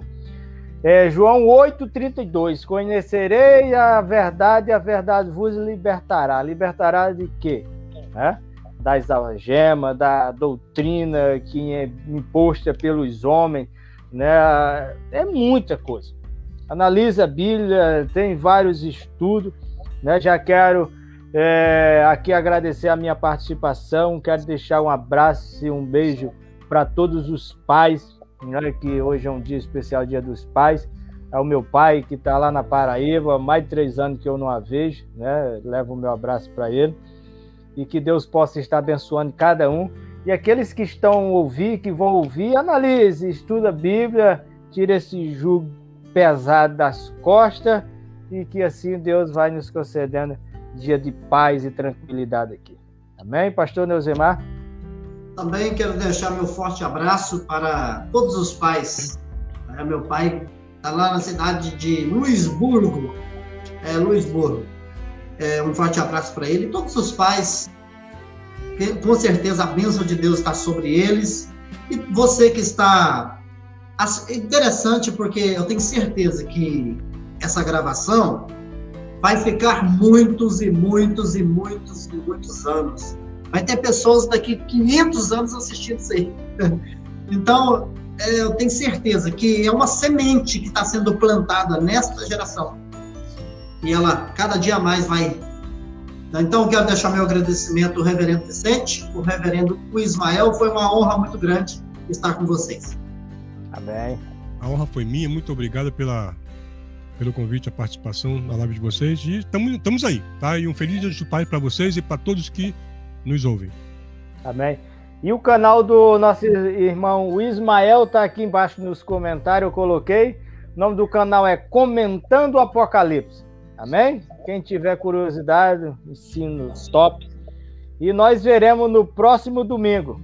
É, João 8,32. Conhecerei a verdade e a verdade vos libertará. Libertará de quê? É? Das algemas, da doutrina que é imposta pelos homens. Né? É muita coisa. Analisa a Bíblia, tem vários estudos. Né? Já quero é, aqui agradecer a minha participação. Quero deixar um abraço e um beijo para todos os pais né, que hoje é um dia especial, Dia dos Pais. É o meu pai que está lá na Paraíba, mais de três anos que eu não a vejo, né? Levo o meu abraço para ele e que Deus possa estar abençoando cada um. E aqueles que estão ouvir, que vão ouvir, analise, estuda a Bíblia, tira esse jugo pesado das costas e que assim Deus vai nos concedendo dia de paz e tranquilidade aqui. Amém, pastor Neuzemar? Também quero deixar meu forte abraço para todos os pais. É, meu pai está lá na cidade de Luisburgo. É, Luisburgo. É, um forte abraço para ele. Todos os pais, com certeza a bênção de Deus está sobre eles. E você que está. Interessante, porque eu tenho certeza que essa gravação vai ficar muitos e muitos e muitos e muitos anos Vai ter pessoas daqui 500 anos assistindo isso aí. Então, é, eu tenho certeza que é uma semente que está sendo plantada nesta geração. E ela cada dia mais vai. Então, quero deixar meu agradecimento ao reverendo Vicente, o reverendo Ismael. Foi uma honra muito grande estar com vocês. Amém. A honra foi minha. Muito obrigado pela, pelo convite, a participação na live de vocês. E estamos aí, tá? E um feliz dia do Pai para vocês e para todos que nos ouvem. Amém. E o canal do nosso irmão Ismael está aqui embaixo nos comentários, eu coloquei. O nome do canal é Comentando o Apocalipse. Amém? Quem tiver curiosidade, ensino top. E nós veremos no próximo domingo.